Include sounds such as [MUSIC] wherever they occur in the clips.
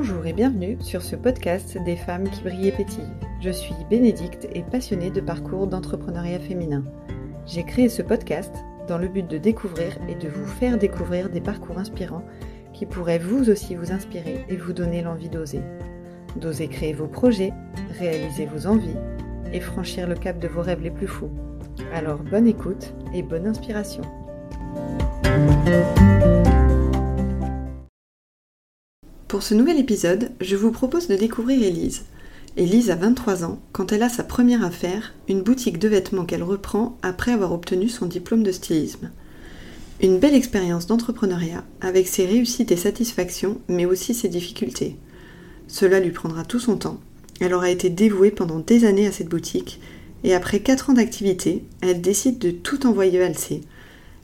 Bonjour et bienvenue sur ce podcast des femmes qui brillent et pétillent. Je suis Bénédicte et passionnée de parcours d'entrepreneuriat féminin. J'ai créé ce podcast dans le but de découvrir et de vous faire découvrir des parcours inspirants qui pourraient vous aussi vous inspirer et vous donner l'envie d'oser. D'oser créer vos projets, réaliser vos envies et franchir le cap de vos rêves les plus fous. Alors bonne écoute et bonne inspiration. Pour ce nouvel épisode, je vous propose de découvrir Élise. Élise a 23 ans quand elle a sa première affaire, une boutique de vêtements qu'elle reprend après avoir obtenu son diplôme de stylisme. Une belle expérience d'entrepreneuriat avec ses réussites et satisfactions, mais aussi ses difficultés. Cela lui prendra tout son temps. Elle aura été dévouée pendant des années à cette boutique et après 4 ans d'activité, elle décide de tout envoyer valser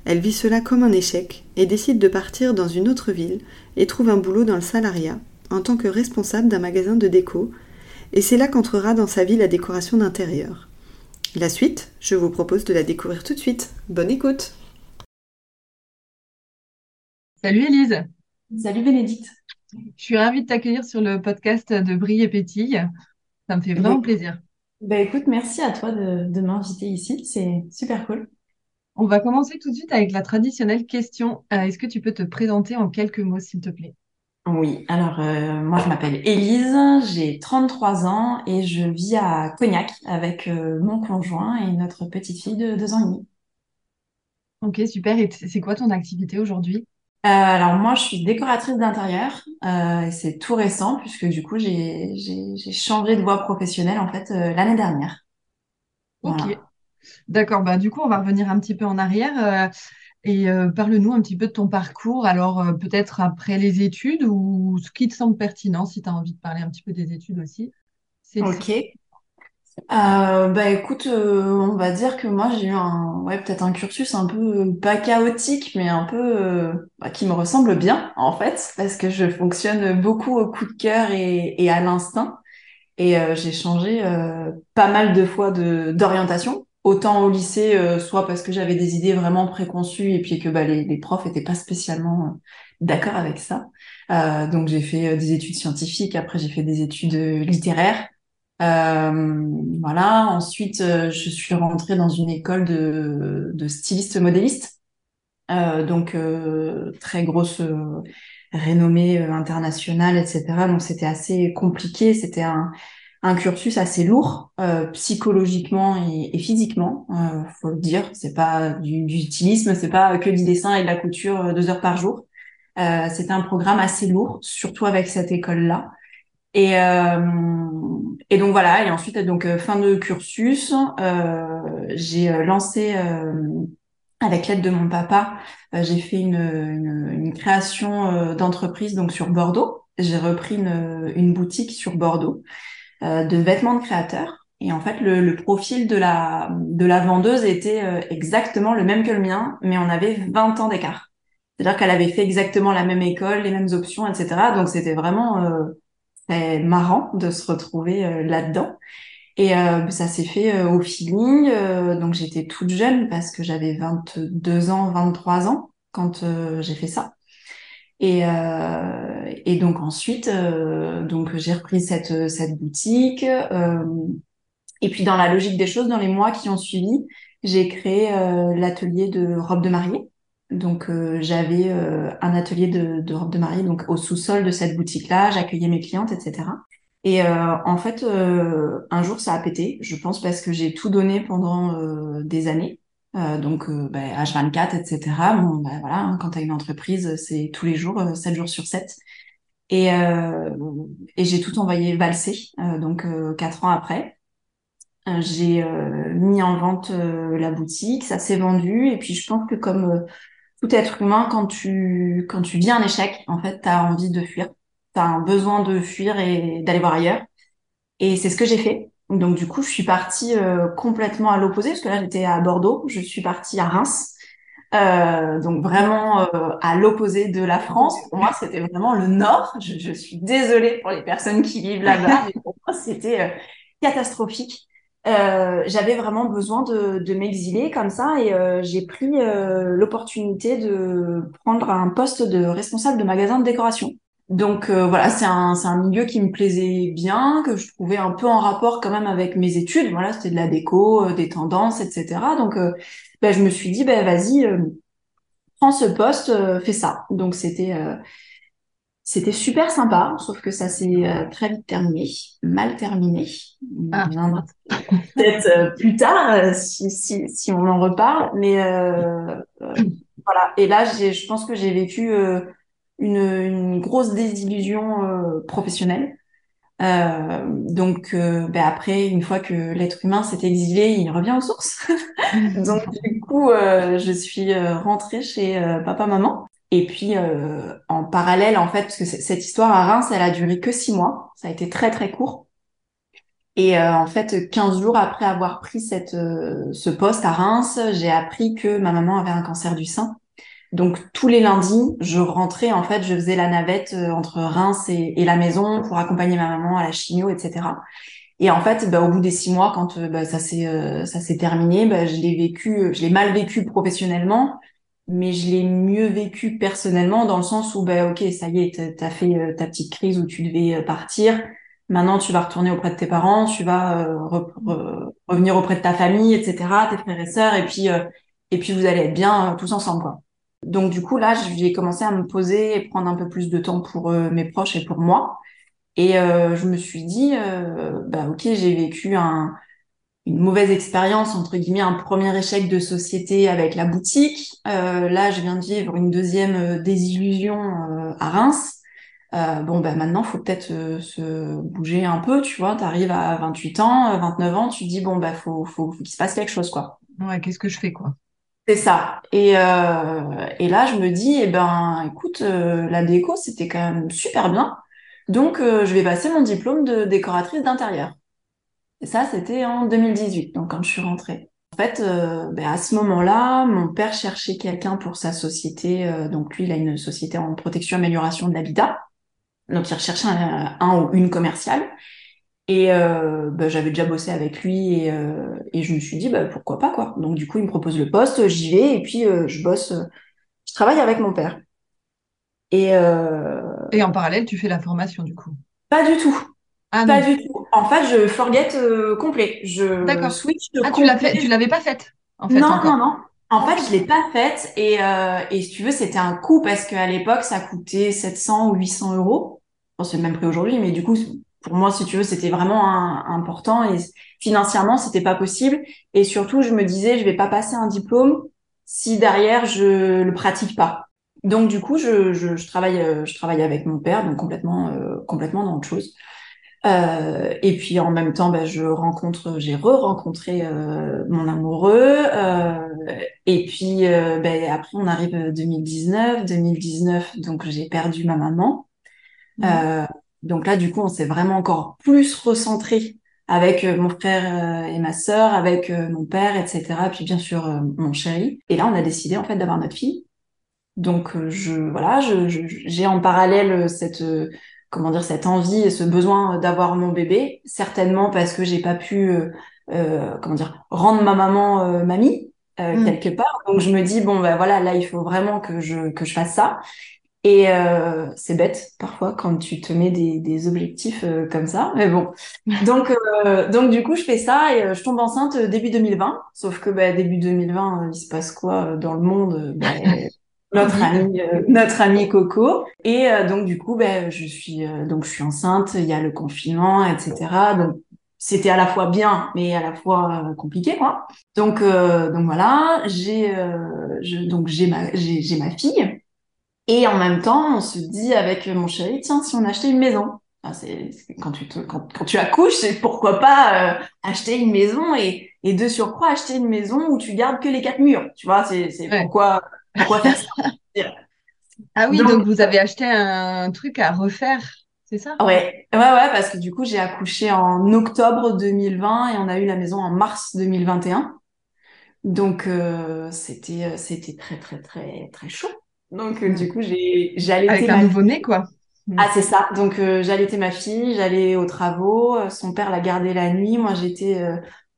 elle vit cela comme un échec et décide de partir dans une autre ville et trouve un boulot dans le salariat en tant que responsable d'un magasin de déco, et c'est là qu'entrera dans sa vie la décoration d'intérieur. La suite, je vous propose de la découvrir tout de suite. Bonne écoute Salut Elise Salut Bénédicte Je suis ravie de t'accueillir sur le podcast de Brille et Pétille. Ça me fait vraiment plaisir. Bah écoute, merci à toi de, de m'inviter ici, c'est super cool. On va commencer tout de suite avec la traditionnelle question. Euh, est-ce que tu peux te présenter en quelques mots, s'il te plaît? Oui, alors euh, moi je m'appelle Élise, j'ai 33 ans et je vis à Cognac avec euh, mon conjoint et notre petite fille de deux ans et demi. Ok, super. Et c'est quoi ton activité aujourd'hui? alors moi je suis décoratrice d'intérieur et c'est tout récent puisque du coup j'ai j'ai changé de voie professionnelle en fait l'année dernière. Ok. D'accord, bah, du coup, on va revenir un petit peu en arrière. Euh, et euh, parle-nous un petit peu de ton parcours, alors euh, peut-être après les études ou ce qui te semble pertinent, si tu as envie de parler un petit peu des études aussi. Ok. bah écoute, on va dire que moi j'ai eu un, ouais, peut-être un cursus un peu pas chaotique, mais un peu bah, qui me ressemble bien en fait, parce que je fonctionne beaucoup au coup de cœur et, et à l'instinct. Et j'ai changé pas mal de fois de d'orientation autant au lycée, euh, soit parce que j'avais des idées vraiment préconçues et puis que bah, les, les profs étaient pas spécialement euh, d'accord avec ça. Euh, donc j'ai fait des études scientifiques, après j'ai fait des études littéraires. voilà. Ensuite, je suis rentrée dans une école de, de styliste modéliste. donc très grosse renommée internationale, etc. Donc c'était assez compliqué. C'était un un cursus assez lourd euh, psychologiquement et, physiquement, euh, faut le dire. C'est pas du, du stylisme, c'est pas que du dessin et de la couture euh, deux heures par jour. Euh, c'était un programme assez lourd, surtout avec cette école-là. Et, euh, et donc voilà. Et ensuite, donc fin de cursus, j'ai lancé avec l'aide de mon papa, j'ai fait une, une, une création d'entreprise donc sur Bordeaux. J'ai repris une, une boutique sur Bordeaux. Euh, de vêtements de créateurs. Et en fait, le, profil de la, de la vendeuse était euh, exactement le même que le mien, mais on avait 20 ans d'écart. C'est-à-dire qu'elle avait fait exactement la même école, les mêmes options, etc. Donc c'était vraiment euh, marrant de se retrouver euh, là-dedans. Et ça s'est fait au feeling. donc j'étais toute jeune parce que j'avais 22 ans, 23 ans quand j'ai fait ça. Et, euh, et donc ensuite, euh, donc j'ai repris cette cette boutique. Euh, et puis dans la logique des choses, dans les mois qui ont suivi, j'ai créé l'atelier de robes de mariée. Donc j'avais un atelier de, de robes de mariée donc au sous-sol de cette boutique-là. J'accueillais mes clientes, etc. Et en fait, un jour ça a pété. Je pense parce que j'ai tout donné pendant des années. Euh, donc euh, bah, H24, etc. Bon, bah, voilà, hein, quand tu as une entreprise, c'est tous les jours, 7 euh, jours sur 7. Et, euh, et j'ai tout envoyé valser, donc quatre ans après. j'ai mis en vente la boutique, ça s'est vendu, et puis je pense que comme tout être humain, quand tu quand tu vis un échec, en fait, tu as envie de fuir, tu as un besoin de fuir et d'aller voir ailleurs. Et c'est ce que j'ai fait. Donc du coup, je suis partie euh, complètement à l'opposé, parce que là, j'étais à Bordeaux, je suis partie à Reims. Euh, donc vraiment euh, à l'opposé de la France. Pour moi, c'était vraiment le nord. Je, suis désolée pour les personnes qui vivent là-bas, mais pour moi, c'était catastrophique. J'avais vraiment besoin de m'exiler comme ça et j'ai pris l'opportunité de prendre un poste de responsable de magasin de décoration. Donc voilà, c'est un, c'est un milieu qui me plaisait bien, que je trouvais un peu en rapport quand même avec mes études. Voilà, c'était de la déco, des tendances, etc. Donc ben, je me suis dit, ben vas-y, prends ce poste, fais ça. Donc c'était c'était super sympa, sauf que ça s'est euh, très vite terminé, mal terminé. Ah. Peut-être euh, plus tard, euh, si, si, si, on en reparle. Mais voilà. Et là, je pense que j'ai vécu une, une, grosse désillusion professionnelle. donc, ben après, une fois que l'être humain s'est exilé, il revient aux sources. [LAUGHS] donc, du coup, je suis rentrée chez papa-maman. Et puis euh, en parallèle, en fait, parce que cette histoire à Reims, elle a duré que six mois, ça a été très très court. Et euh, en fait, 15 jours après avoir pris cette, euh, ce poste à Reims, j'ai appris que ma maman avait un cancer du sein. Donc tous les lundis, je rentrais, en fait, je faisais la navette entre Reims et, la maison pour accompagner ma maman à la chimio, etc. Et en fait, bah, au bout des six mois, quand bah, ça s'est ça s'est terminé, bah, je l'ai vécu, je l'ai mal vécu professionnellement, mais je l'ai mieux vécu personnellement dans le sens où, bah, ok, ça y est, t'as fait euh, ta petite crise où tu devais euh, partir. Maintenant, tu vas retourner auprès de tes parents, tu vas euh, revenir auprès de ta famille, etc., tes frères et sœurs, et puis et puis vous allez être bien tous ensemble, quoi. Donc du coup là, j'ai commencé à me poser et prendre un peu plus de temps pour mes proches et pour moi. Et je me suis dit, bah ok, j'ai vécu un une mauvaise expérience, entre guillemets, un premier échec de société avec la boutique. Euh, là, je viens de vivre une deuxième euh, désillusion euh, à Reims. Euh, bon, ben maintenant, faut peut-être euh, se bouger un peu, tu vois. Tu arrives à 28 ans, 29 ans, tu te dis, bon, ben faut, faut, faut qu'il se passe quelque chose, quoi. Ouais, qu'est-ce que je fais, quoi? C'est ça. Et, et là, je me dis, eh ben, écoute, la déco, c'était quand même super bien. Donc, je vais passer mon diplôme de décoratrice d'intérieur. Et ça, c'était en 2018, donc quand je suis rentrée. En fait, euh, ben à ce moment-là, mon père cherchait quelqu'un pour sa société. Euh, donc lui, il a une société en protection amélioration de l'habitat. Donc il recherchait un, ou une commerciale. Et euh, ben, j'avais déjà bossé avec lui et, et je me suis dit bah, pourquoi pas quoi. Donc du coup il me propose le poste, j'y vais et puis je bosse, je travaille avec mon père. Et, et en parallèle tu fais la formation du coup? Pas du tout. Ah, pas du tout. En fait, je forget euh, complet. Je D'accord. switch. Ah, tu l'as fait, tu l'avais pas faite en fait. Non, non, non. En fait, je l'ai pas faite et euh, et si tu veux, c'était un coût parce qu'à l'époque, ça coûtait 700 ou 800 euros. Bon, c'est le même prix aujourd'hui, mais du coup, pour moi, si tu veux, c'était vraiment important et financièrement, c'était pas possible. Et surtout, je me disais, je vais pas passer un diplôme si derrière je le pratique pas. Donc du coup, je, je, je travaille, euh, je travaille avec mon père, donc complètement, euh, complètement dans autre chose. Euh, et puis en même temps, bah, je rencontre, j'ai re-rencontré euh, mon amoureux. Euh, et puis euh, bah, après, on arrive 2019, 2019, donc j'ai perdu ma maman. Mmh. Euh, donc là, du coup, on s'est vraiment encore plus recentré avec mon frère et ma sœur, avec mon père, etc. Puis bien sûr mon chéri. Et là, on a décidé en fait d'avoir notre fille. Donc je voilà, je, j'ai en parallèle cette comment dire cette envie et ce besoin d'avoir mon bébé certainement parce que j'ai pas pu euh, euh comment dire rendre ma maman euh, mamie euh, mm. quelque part donc je me dis bon ben voilà là il faut vraiment que je que je fasse ça et c'est bête parfois quand tu te mets des, des objectifs comme ça mais bon. [LAUGHS] Donc donc du coup je fais ça et je tombe enceinte début 2020 sauf que bah, début 2020 il se passe quoi dans le monde ben, [LAUGHS] notre ami euh, notre ami Coco. Et euh, donc du coup ben je suis euh, donc je suis enceinte il y a le confinement etc donc c'était à la fois bien mais à la fois compliqué quoi. Donc donc voilà j'ai je, donc j'ai ma j'ai ma fille et en même temps on se dit avec mon chéri tiens si on achetait une maison. C'est quand tu te, quand, quand tu accouches c'est pourquoi pas acheter une maison et et de surcroît acheter une maison où tu gardes que les quatre murs. Tu vois c'est c'est pourquoi pourquoi faire ça? [LAUGHS] Ah oui, donc, vous avez acheté un truc à refaire, c'est ça? Ouais, ouais, ouais, parce que du coup, j'ai accouché en octobre 2020 et on a eu la maison en mars 2021. Donc, euh, c'était, euh, c'était très, très, très, très chaud. Donc, euh, du coup, j'ai, j'allais. Avec un nouveau-né, quoi. Ah, c'est ça. Donc, j'allaitais ma fille, j'allais aux travaux. Son père l'a gardée la nuit. Moi, j'étais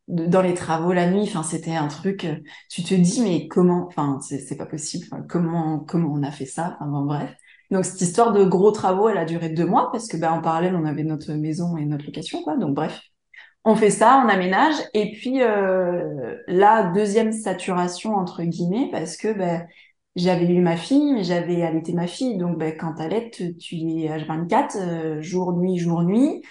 dans les travaux la nuit. Enfin, c'était un truc. Euh, tu te dis mais comment Enfin, c'est pas possible. comment comment on a fait ça? Enfin bon, bref. Donc cette histoire de gros travaux, elle a duré deux mois parce que ben en parallèle on avait notre maison et notre location quoi. Donc bref, on fait ça, on aménage et puis euh, la deuxième saturation entre guillemets parce que ben j'avais eu ma fille, mais j'avais allaité ma fille. Donc, ben, quand t'allaites, tu es H24, euh, jour, nuit, jour, nuit,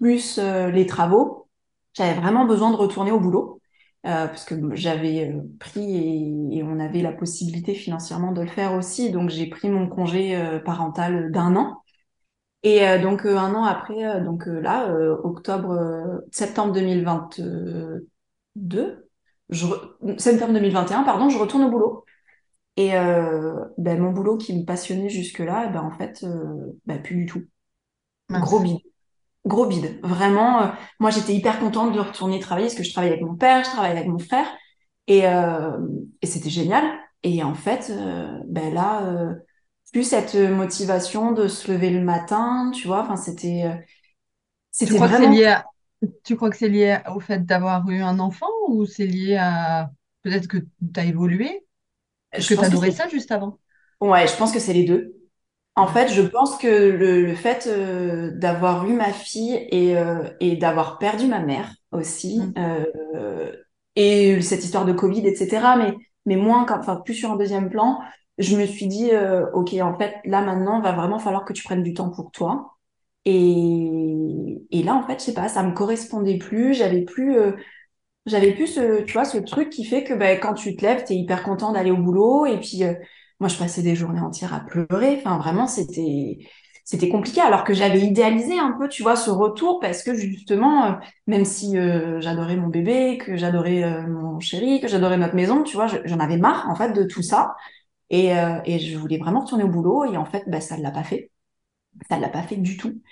plus euh, les travaux. J'avais vraiment besoin de retourner au boulot. Euh, parce que j'avais euh, pris et, on avait la possibilité financièrement de le faire aussi. Donc j'ai pris mon congé parental d'un an. Et donc un an après, donc là, octobre, septembre 2022, je septembre 2021, pardon, je retourne au boulot. Et ben, mon boulot qui me passionnait jusque-là, ben, en fait, ben, plus du tout. Gros bide gros bide. Vraiment, euh, moi j'étais hyper contente de retourner travailler parce que je travaillais avec mon père, je travaillais avec mon frère et, euh, et c'était génial. Et en fait, euh, ben là, euh, plus cette motivation de se lever le matin, tu vois, enfin c'était, c'était vraiment. Lié à... Tu crois que c'est lié au fait d'avoir eu un enfant ou c'est lié à peut-être que tu as évolué? Est-ce que tu adorais ça juste avant? Ouais, je pense que c'est les deux. En fait, je pense que le, le fait euh, d'avoir eu ma fille et, euh, et d'avoir perdu ma mère aussi, mm. euh, et cette histoire de Covid, etc., mais, mais moins, enfin, plus sur un deuxième plan, je me suis dit, OK, en fait, là, maintenant, va vraiment falloir que tu prennes du temps pour toi. Et, et là, en fait, je sais pas, ça me correspondait plus, j'avais plus... j'avais plus ce, tu vois, ce truc qui fait que ben, quand tu te lèves, tu es hyper content d'aller au boulot et puis moi, je passais des journées entières à pleurer. Enfin, vraiment, c'était c'était compliqué. Alors que j'avais idéalisé un peu, tu vois, ce retour parce que justement, euh, même si euh, j'adorais mon bébé, que j'adorais euh, mon chéri, que j'adorais notre maison, tu vois, j'en avais marre en fait de tout ça. Et, et je voulais vraiment retourner au boulot et en fait, bah, ça ne l'a pas fait, ça ne l'a pas fait du tout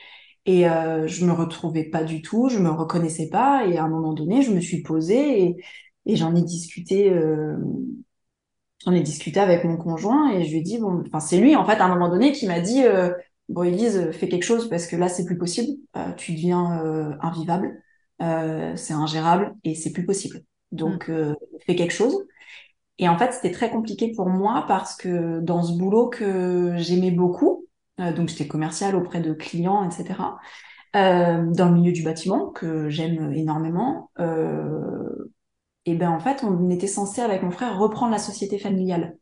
et je me retrouvais pas du tout, je me reconnaissais pas et à un moment donné, je me suis posée et, et j'en ai discuté J'en ai discuté avec mon conjoint et je lui ai dit, bon, enfin, c'est lui, en fait, à un moment donné, qui m'a dit, euh, bon, Elise, fais quelque chose parce que là, c'est plus possible. Euh, tu deviens euh, invivable, euh, c'est ingérable et c'est plus possible. Donc, mm. euh, fais quelque chose. Et en fait, c'était très compliqué pour moi parce que dans ce boulot que j'aimais beaucoup, donc j'étais commerciale auprès de clients, etc., dans le milieu du bâtiment, que j'aime énormément, et ben en fait, on était censé avec mon frère reprendre la société familiale.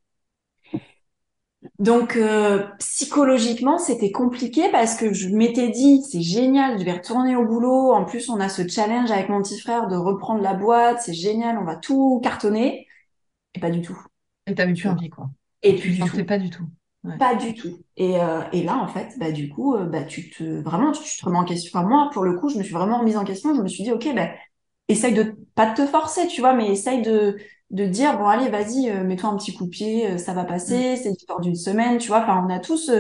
Donc euh, psychologiquement, c'était compliqué parce que je m'étais dit c'est génial, je vais retourner au boulot. En plus, on a ce challenge avec mon petit frère de reprendre la boîte, c'est génial, on va tout cartonner. Et pas du tout. Et t'avais plus envie quoi. Et puis du tout. Pas du tout. Pas du tout. Et, euh, et là, en fait, bah du coup, euh, bah tu te vraiment tu, te remets en question. Enfin moi, pour le coup, je me suis vraiment remise en question. Je me suis dit ok, ben essaye de pas de te forcer, tu vois, mais essaye de de dire bon allez vas-y euh, mets-toi un petit coup de pied ça va passer mm. c'est l'histoire d'une semaine tu vois enfin on a tous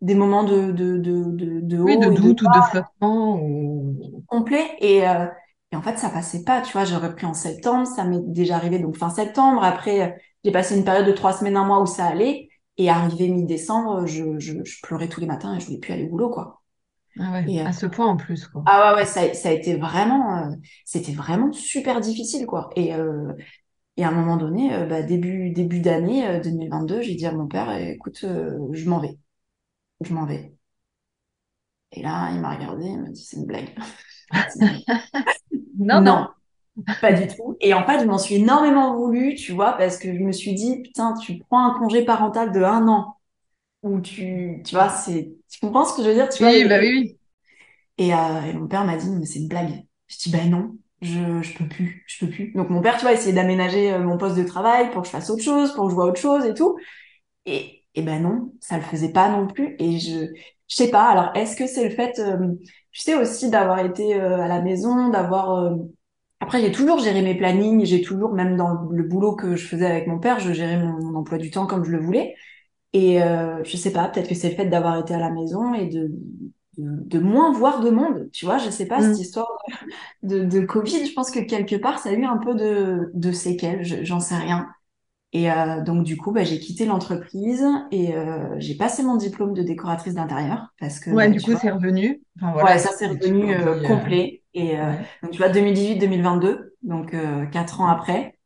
des moments de de de de, de oui, de doute ou de flottement ou... complet et et en fait ça passait pas tu vois j'ai repris en septembre ça m'est déjà arrivé donc fin septembre après j'ai passé une période de trois semaines un mois où ça allait et arrivé mi-décembre je, je, je pleurais tous les matins et je voulais plus aller au boulot quoi ah ouais, à ce point en plus, quoi. Ah ouais, ouais, ça, ça a été vraiment, euh, c'était vraiment super difficile, quoi. Et, euh, et à un moment donné, euh, bah, début, début d'année 2022, j'ai dit à mon père, écoute, je m'en vais. Je m'en vais. Et là, il m'a regardé, il m'a dit, c'est une blague. [LAUGHS] [LAUGHS] non, non, pas du tout. Et en fait, je m'en suis énormément voulu, tu vois, parce que je me suis dit, putain, tu prends un congé parental de un an où tu, tu vois, c'est, tu comprends ce que je veux dire, tu oui, vois, bah oui, oui. Et, euh, et, mon père m'a dit, mais c'est une blague. Je dis, ben non, je, je peux plus, je peux plus. Donc mon père, tu vois, essayait d'aménager euh, mon poste de travail pour que je fasse autre chose, pour que je vois autre chose et tout. Et, et ben non, ça le faisait pas non plus. Et je, je sais pas. Alors, est-ce que c'est le fait, euh, je sais aussi d'avoir été euh, à la maison, d'avoir, après, j'ai toujours géré mes plannings, j'ai toujours, même dans le boulot que je faisais avec mon père, je gérais mon, mon emploi du temps comme je le voulais. Et euh, je sais pas, peut-être que c'est le fait d'avoir été à la maison et de, de, moins voir de monde. Tu vois, je sais pas, cette mm. histoire de, de, Covid, je pense que quelque part, ça a eu un peu de, de séquelles, j'en sais rien. Et euh, donc, du coup, bah, j'ai quitté l'entreprise et euh, j'ai passé mon diplôme de décoratrice d'intérieur. parce que Ouais, bah, du coup, c'est revenu. Enfin, voilà, ouais, ça c'est revenu euh, complet. Et euh, donc, tu vois, 2018-2022, donc quatre ans après.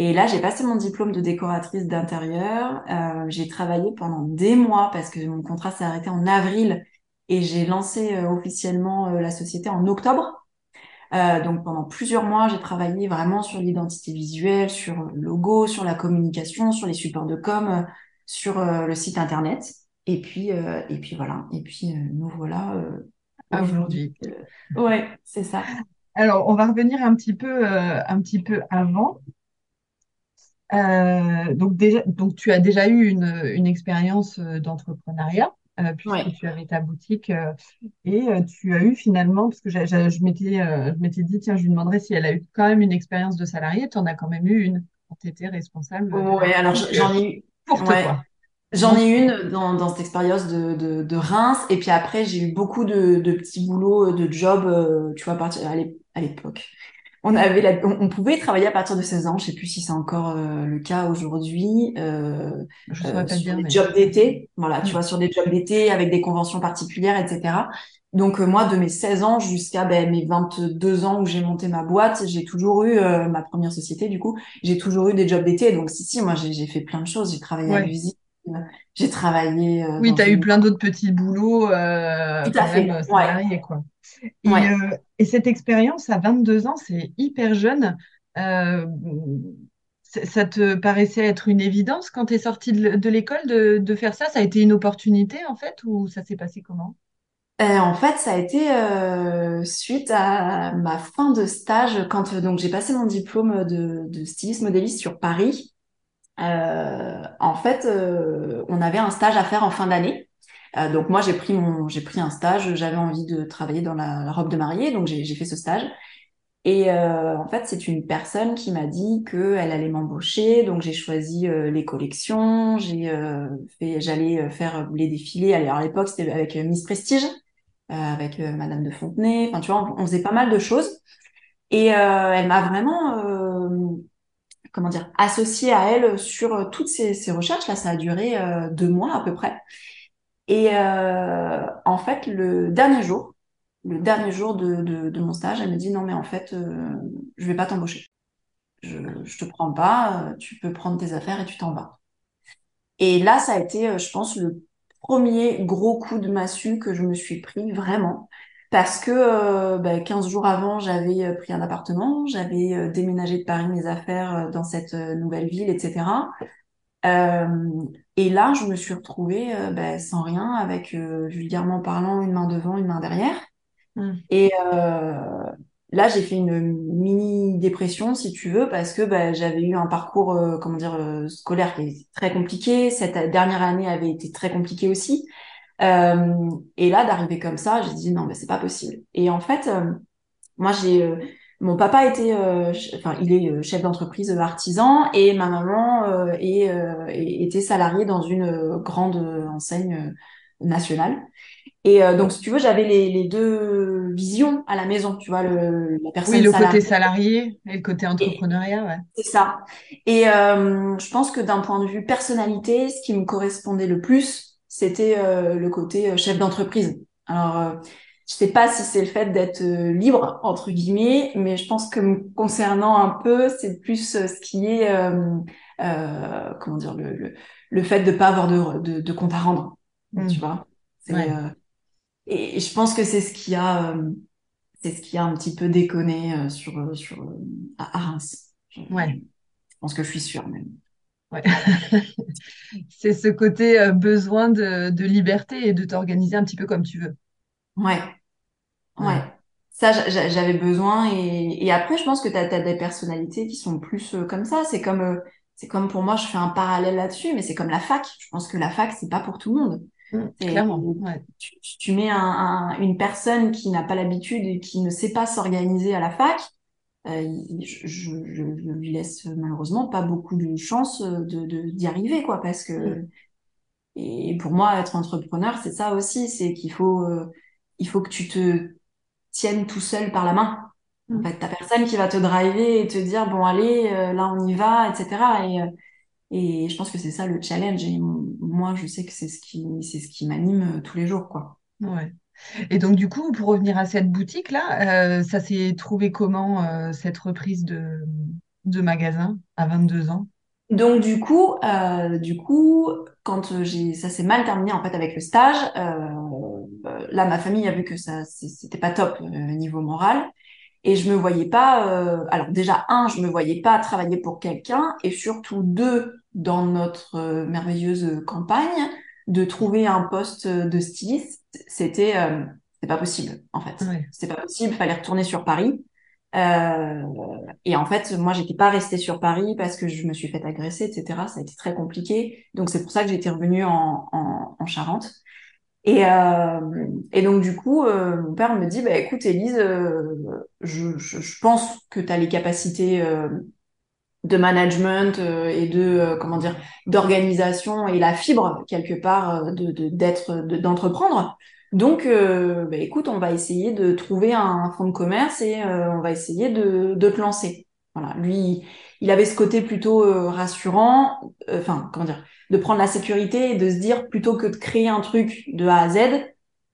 Et là, j'ai passé mon diplôme de décoratrice d'intérieur. Euh, j'ai travaillé pendant des mois parce que mon contrat s'est arrêté en avril et j'ai lancé euh, officiellement euh, la société en octobre. donc pendant plusieurs mois, j'ai travaillé vraiment sur l'identité visuelle, sur le logo, sur la communication, sur les supports de com, sur le site internet. Et puis, et puis voilà. Et puis nous voilà aujourd'hui. ouais, c'est ça. Alors, on va revenir un petit peu, un petit peu avant. Euh, donc, déjà, donc, tu as déjà eu une, une expérience euh, d'entrepreneuriat, euh, puisque tu avais ta boutique et tu as eu finalement, parce que je m'étais je m'étais dit, tiens, je lui demanderais si elle a eu quand même une expérience de salarié. Tu en as quand même eu une quand tu étais responsable. Oui, alors j'en ai eu. Pour toi. J'en ai une dans, dans cette expérience de, de, de, Reims. Et puis après, j'ai eu beaucoup de, de petits boulots, de jobs, tu vois, à l'époque on avait on, pouvait travailler à partir de 16 ans. Je sais plus si c'est encore euh, le cas aujourd'hui. Euh, je euh, sur des jobs d'été, voilà, tu vois, sur des jobs d'été avec des conventions particulières, etc. Donc euh, moi, de mes 16 ans jusqu'à ben, mes 22 ans où j'ai monté ma boîte, j'ai toujours eu ma première société. Du coup, j'ai toujours eu des jobs d'été. Donc si si, moi j'ai fait plein de choses. J'ai travaillé à l'usine. J'ai travaillé. oui, tu as eu plein d'autres petits boulots. Tout à fait. Salariés, quoi. Euh, et, cette expérience à 22 ans, c'est hyper jeune. Euh, ça te paraissait être une évidence quand tu es sortie de, l'école de, faire ça? Ça a été une opportunité en fait ou ça s'est passé comment? Euh, en fait, ça a été suite à ma fin de stage quand donc j'ai passé mon diplôme de, de styliste modéliste sur Paris. En fait, on avait un stage à faire en fin d'année euh, donc moi j'ai pris mon j'ai pris un stage, j'avais envie de travailler dans la, robe de mariée, donc j'ai fait ce stage. Et euh, en fait, c'est une personne qui m'a dit qu'elle allait m'embaucher, donc j'ai choisi euh, les collections, j'ai fait, j'allais faire les défilés. Alors à l'époque, c'était avec Miss Prestige, avec Madame de Fontenay. Enfin, tu vois, on, faisait pas mal de choses. Et elle m'a vraiment, comment dire, associée à elle sur toutes ces, recherches. Là, ça a duré deux mois à peu près. Et euh, en fait, le dernier jour, le dernier jour de, mon stage, elle me dit non mais en fait, euh, je vais pas t'embaucher. Je, je te prends pas, euh, tu peux prendre tes affaires et tu t'en vas. Et là, ça a été, euh, je pense, le premier gros coup de massue que je me suis pris vraiment. Parce que euh, bah, 15 jours avant, j'avais pris un appartement, j'avais déménagé de Paris mes affaires dans cette nouvelle ville, etc. Euh, et là, je me suis retrouvée euh, ben, sans rien, avec euh, vulgairement parlant une main devant, une main derrière. Mmh. Et là, j'ai fait une mini dépression, si tu veux, parce que ben, j'avais eu un parcours, comment dire, scolaire qui était très compliqué. Cette dernière année avait été très compliquée aussi. Et là, d'arriver comme ça, j'ai dit non, mais c'est pas possible. Et en fait, moi, j'ai mon papa était, euh, enfin, il est euh, chef d'entreprise artisan et ma maman euh, est, était salariée dans une grande enseigne nationale. Et donc, si tu veux, j'avais les, les, deux visions à la maison, tu vois, le, la personne Oui, le côté salarié et le côté entrepreneuriat, ouais. C'est ça. Et je pense que d'un point de vue personnalité, ce qui me correspondait le plus, c'était le côté chef d'entreprise. Alors, je sais pas si c'est le fait d'être euh, libre entre guillemets, mais je pense que me concernant un peu, c'est plus euh, ce qui est euh, euh, comment dire le, le, le, fait de pas avoir de, de, de compte à rendre, mmh. tu vois. Ouais. Euh, et je pense que c'est ce qui a c'est ce qui a un petit peu déconné sur sur à Reims. Ouais. Je pense que je suis sûre même. Ouais. [LAUGHS] c'est ce côté besoin de, de liberté et de t'organiser un petit peu comme tu veux. Ouais, Ouais. Ça, j'avais besoin. Et, et après, je pense que tu as, des personnalités qui sont plus euh, comme ça. C'est comme, euh, c'est comme pour moi, je fais un parallèle là-dessus, mais c'est comme la fac. Je pense que la fac, c'est pas pour tout le monde. Mmh, clairement. Tu, tu, mets un, une personne qui n'a pas l'habitude et qui ne sait pas s'organiser à la fac. Euh, je, je, je, lui laisse malheureusement pas beaucoup de chance de d'y arriver, quoi, parce que. Mmh. Et pour moi, être entrepreneur, c'est ça aussi, c'est qu'il faut, euh, il faut que tu te tiennent tout seul par la main. En mm. fait, t'as personne qui va te driver et te dire bon allez, euh, là on y va, etc. Et, euh, et je pense que c'est ça le challenge. Et moi, je sais que c'est ce qui, c'est ce qui m'anime euh, tous les jours, quoi. Ouais. Et donc du coup, pour revenir à cette boutique là, ça s'est trouvé comment cette reprise de magasin à 22 ans? Donc du coup, euh, du coup, quand ça s'est mal terminé en fait avec le stage, euh, là ma famille a vu que ça c'était pas top euh, niveau moral et je me voyais pas. Euh, alors déjà un, je me voyais pas travailler pour quelqu'un et surtout deux, dans notre euh, merveilleuse campagne, de trouver un poste de styliste, c'était c'est pas possible en fait. Ouais. C'était pas possible, fallait retourner sur Paris. Euh, et en fait, moi, j'étais pas restée sur Paris parce que je me suis fait agresser, etc. Ça a été très compliqué. Donc, c'est pour ça que j'étais revenue en, en, en Charente. Et, euh, et donc, du coup, euh, mon père me dit, bah, écoute, Élise, euh, je, je, je, pense que tu as les capacités euh, de management et de, comment dire, d'organisation et la fibre, quelque part, de d'être, de, d'entreprendre. Donc, euh, bah, écoute, on va essayer de trouver un fonds de commerce et euh, on va essayer de, de te lancer. Voilà, lui, il avait ce côté plutôt euh, rassurant, euh, enfin, comment dire, de prendre la sécurité et de se dire plutôt que de créer un truc de A à Z,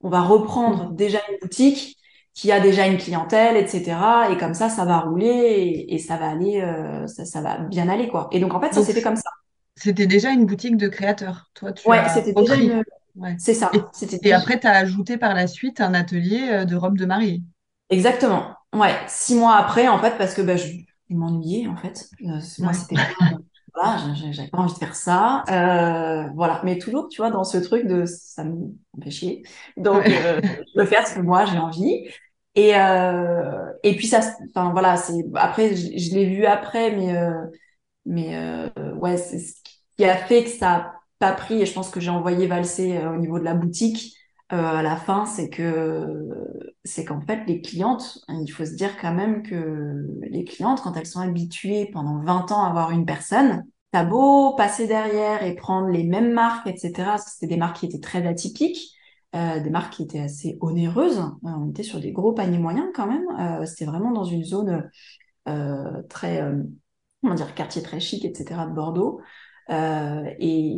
on va reprendre mmh. déjà une boutique qui a déjà une clientèle, etc. Et comme ça, ça va rouler et, et ça va aller, euh, ça, ça, va bien aller, quoi. Et donc, en fait, ça s'est fait comme ça. C'était déjà une boutique de créateurs, toi, tu Ouais, c'était déjà une, c'est ça. Et, après, tu as ajouté par la suite un atelier euh, de robe de mariée. Exactement. Ouais, six mois après, en fait, parce que bah, je, m'ennuyais, en fait. Euh, moi, c'était. [LAUGHS] voilà, j'avais pas envie de faire ça. Euh, voilà. Mais toujours, tu vois, dans ce truc de ça me fait chier. Donc, je le faire ce que moi, j'ai envie. Et, et puis, ça, enfin, voilà, c'est. Après, je, l'ai vu après, mais, mais ouais, c'est ce qui a fait que ça pas pris et je pense que j'ai envoyé valser euh, au niveau de la boutique euh, à la fin, c'est que c'est qu'en fait les clientes, il faut se dire quand même que les clientes, quand elles sont habituées pendant 20 ans à avoir une personne, t'as beau passer derrière et prendre les mêmes marques, etc. C'était des marques qui étaient très atypiques, euh, des marques qui étaient assez onéreuses. on était sur des gros paniers moyens quand même. Euh, c'était vraiment dans une zone euh, très, comment dire, quartier très chic, etc. de Bordeaux. Euh, et,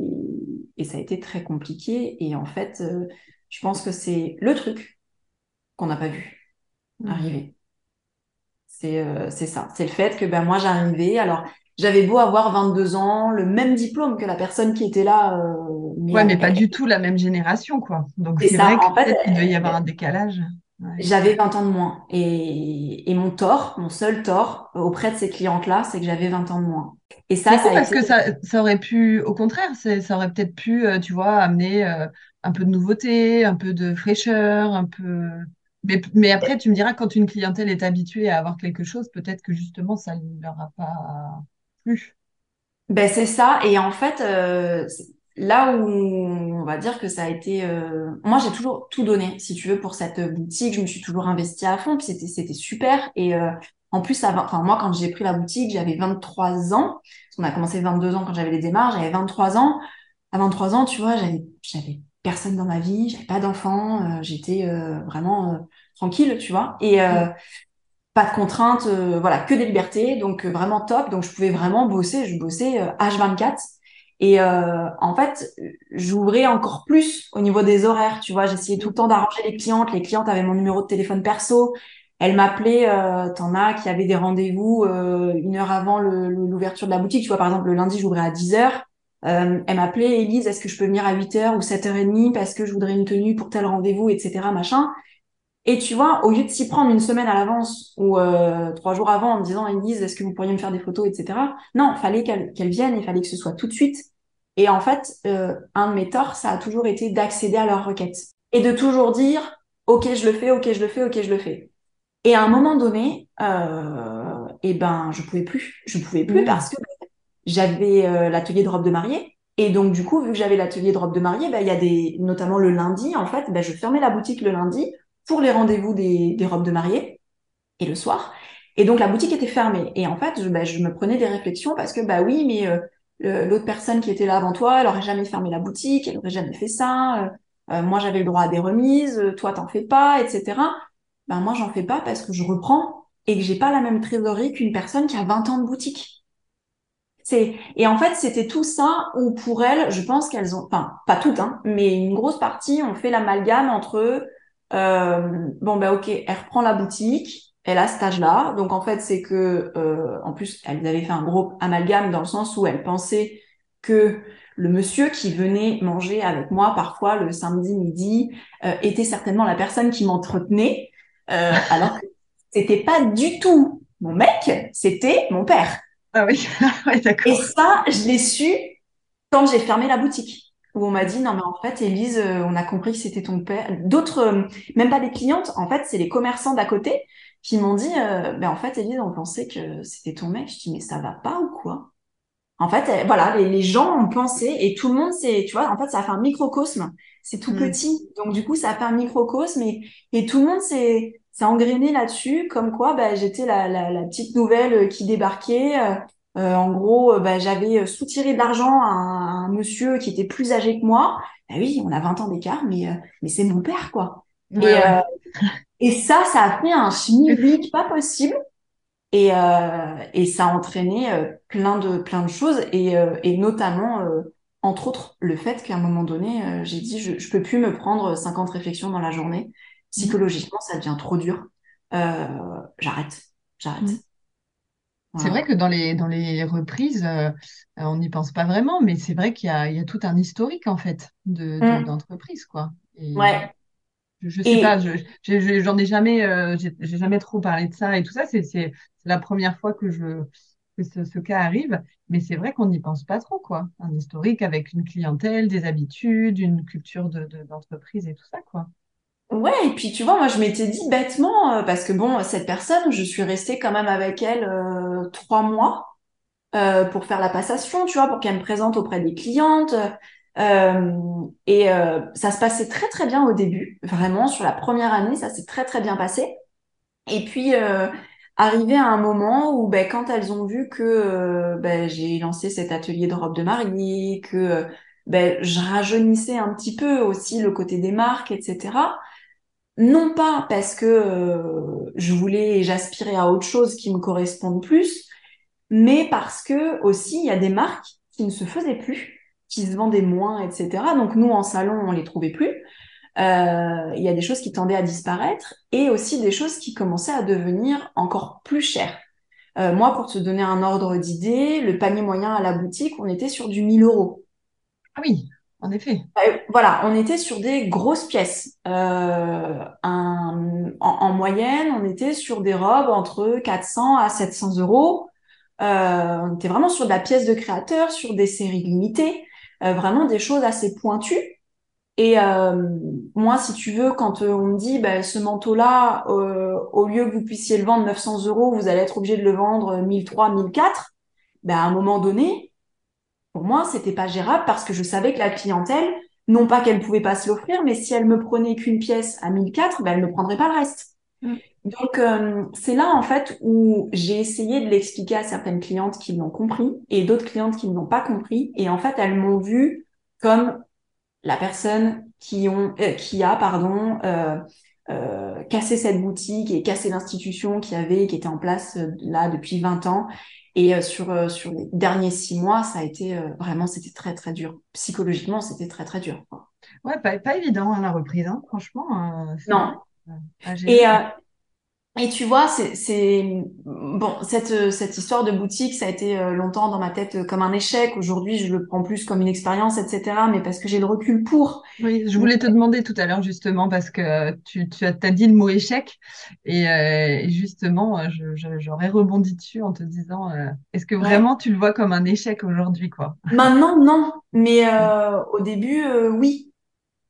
et, ça a été très compliqué. Et en fait, euh, je pense que c'est le truc qu'on n'a pas vu mmh. arriver. C'est euh, c'est ça. C'est le fait que ben, moi, j'arrivais. Alors, j'avais beau avoir 22 ans, le même diplôme que la personne qui était là. Euh, mais ouais, mais pas du tout la même génération, quoi. Donc, c'est vrai qu'en fait, il doit y avoir un décalage. J'avais 20 ans de moins. Et, et mon tort, mon seul tort auprès de ces clientes-là, c'est que j'avais 20 ans de moins. Et ça, ça parce que ça, ça aurait pu, au contraire, ça aurait peut-être pu, euh, tu vois, amener euh, un peu de nouveauté, un peu de fraîcheur, un peu. Mais, mais après, tu me diras, quand une clientèle est habituée à avoir quelque chose, peut-être que justement, ça ne leur a pas Ben, c'est ça. Et en fait, euh, là où on va dire que ça a été euh... moi j'ai toujours tout donné si tu veux pour cette boutique. Je me suis toujours investie à fond puis c'était c'était super. Et euh, en plus enfin moi quand j'ai pris la boutique j'avais 23 ans. Parce qu'on a commencé 22 ans quand j'avais les démarches. J'avais 23 ans. À 23 ans tu vois j'avais j'avais personne dans ma vie. J'avais pas d'enfant j'étais vraiment tranquille tu vois. Et pas de contraintes voilà que des libertés donc vraiment top donc je pouvais vraiment bosser je bossais H24 et euh, en fait, j'ouvrais encore plus au niveau des horaires. Tu vois, j'essayais tout le temps d'arranger les clientes. Les clientes avaient mon numéro de téléphone perso. Elles m'appelaient. Euh, T'en as qui avaient des rendez-vous euh, une heure avant l'ouverture de la boutique. Tu vois, par exemple, le lundi, j'ouvrais à 10 heures. Euh, elle m'appelait, Elise, est-ce que je peux venir à 8 heures ou 7h30 parce que je voudrais une tenue pour tel rendez-vous, etc. Machin. Et tu vois, au lieu de s'y prendre une semaine à l'avance ou euh, trois jours avant en me disant, Elise, est-ce que vous pourriez me faire des photos, etc. Non, fallait qu'elle qu'elle vienne, il fallait que ce soit tout de suite. Et en fait, euh, un de mes torts, ça a toujours été d'accéder à leurs requêtes et de toujours dire, ok, je le fais, ok, je le fais, ok, je le fais. Et à un moment donné, euh, eh ben, je pouvais plus, je pouvais plus mmh. parce que j'avais euh, l'atelier de robe de mariée. Et donc, du coup, vu que j'avais l'atelier de robe de mariée, ben, il y a des, notamment le lundi, en fait, ben, je fermais la boutique le lundi pour les rendez-vous des, des robes de mariée et le soir. Et donc la boutique était fermée. Et en fait, je, bah, je me prenais des réflexions parce que bah oui, mais euh, l'autre personne qui était là avant toi, elle aurait jamais fermé la boutique, elle aurait jamais fait ça. Euh, euh, moi, j'avais le droit à des remises, toi, t'en fais pas, etc. Ben moi, j'en fais pas parce que je reprends et que j'ai pas la même trésorerie qu'une personne qui a 20 ans de boutique. C'est et en fait, c'était tout ça où pour elles, je pense qu'elles ont, enfin pas toutes, hein, mais une grosse partie ont fait l'amalgame entre euh, bon, ben ok, elle reprend la boutique, elle a cet âge-là. Donc en fait, c'est que euh, en plus, elle avait fait un gros amalgame dans le sens où elle pensait que le monsieur qui venait manger avec moi parfois le samedi midi euh, était certainement la personne qui m'entretenait, euh, alors que c'était pas du tout mon mec, c'était mon père. Ah oui, [LAUGHS] ouais, d'accord. Et ça, je l'ai su quand j'ai fermé la boutique où on m'a dit non mais en fait Élise euh, on a compris que c'était ton père. D'autres euh, même pas des clientes en fait c'est les commerçants d'à côté qui m'ont dit euh, ben en fait Élise on pensait que c'était ton mec. Je dis mais ça va pas ou quoi? En fait voilà les, gens ont pensé et tout le monde c'est tu vois en fait ça a fait un microcosme. C'est tout mm. petit. Donc du coup ça a fait un microcosme et, et tout le monde s'est s'est engrainé là-dessus comme quoi ben, j'étais la, la, la, petite nouvelle qui débarquait euh, en gros, euh, bah, j'avais euh, soutiré de l'argent à un, monsieur qui était plus âgé que moi. Bah oui, on a 20 ans d'écart, mais, mais c'est mon père, quoi. et, et ça, ça a fait un schmilblick pas possible. Et, et ça a entraîné plein de plein de choses et, et notamment entre autres le fait qu'à un moment donné j'ai dit je, je peux plus me prendre 50 réflexions dans la journée psychologiquement ça devient trop dur j'arrête j'arrête mmh. C'est vrai que dans les, dans les reprises, euh, on n'y pense pas vraiment, mais c'est vrai qu'il y a, il y a tout un historique, en fait, de, mm. d'entreprise, quoi. ouais. Je, sais pas, je, j'en ai jamais, euh, j'ai, jamais trop parlé de ça et tout ça. C'est, c'est, la première fois que je, que ce, cas arrive, mais c'est vrai qu'on n'y pense pas trop, quoi. Un historique avec une clientèle, des habitudes, une culture de, d'entreprise et tout ça, quoi. Ouais, et puis tu vois, moi je m'étais dit bêtement, euh, parce que bon, cette personne, je suis restée quand même avec elle euh, trois mois euh, pour faire la passation, tu vois, pour qu'elle me présente auprès des clientes. et ça se passait très très bien au début, vraiment, sur la première année, ça s'est très très bien passé. Et puis, arrivé à un moment où, ben, quand elles ont vu que ben, j'ai lancé cet atelier de robe de mariée, que ben, je rajeunissais un petit peu aussi le côté des marques, etc non pas parce que euh, je voulais j'aspirais à autre chose qui me corresponde plus, mais parce que aussi il y a des marques qui ne se faisaient plus, qui se vendaient moins, etc. Donc nous en salon on les trouvait plus. Euh, il y a des choses qui tendaient à disparaître et aussi des choses qui commençaient à devenir encore plus chères. Euh, moi, pour te donner un ordre d'idée, le panier moyen à la boutique, on était sur du 1000 euros. Ah oui, en effet. Euh, voilà, on était sur des grosses pièces. Euh, en, moyenne, on était sur des robes entre 400 à 700 euros. Euh, on était vraiment sur de la pièce de créateur, sur des séries limitées, vraiment des choses assez pointues. Et moi, si tu veux, quand on me dit bah, ce manteau-là, au lieu que vous puissiez le vendre 900 euros, vous allez être obligé de le vendre 1003, 1004, ben, à un moment donné, pour moi, c'était pas gérable parce que je savais que la clientèle, non pas qu'elle pouvait pas se l'offrir, mais si elle me prenait qu'une pièce à 1004, ben, elle ne prendrait pas le reste. Mm. Donc, euh, c'est là, en fait, où j'ai essayé de l'expliquer à certaines clientes qui l'ont compris et d'autres clientes qui ne l'ont pas compris. Et en fait, elles m'ont vu comme la personne qui, ont, euh, qui a, pardon, euh, cassé cette boutique et cassé l'institution qui avait, qui était en place là depuis 20 ans et euh, sur, euh, sur les derniers six mois, ça a été euh, vraiment, c'était très, très dur. Psychologiquement, c'était très, très dur. Ouais, pas, pas évident hein, la reprise, hein, franchement. non. et, et tu vois, c'est bon cette cette histoire de boutique, ça a été euh, longtemps dans ma tête euh, comme un échec. Aujourd'hui, je le prends plus comme une expérience, etc. Mais parce que j'ai le recul pour. Oui, je voulais te demander tout à l'heure justement parce que tu tu as, as dit le mot échec et, euh, et justement, j'aurais rebondi dessus en te disant, est-ce que vraiment tu le vois comme un échec aujourd'hui, quoi? Maintenant, non, mais au début, oui.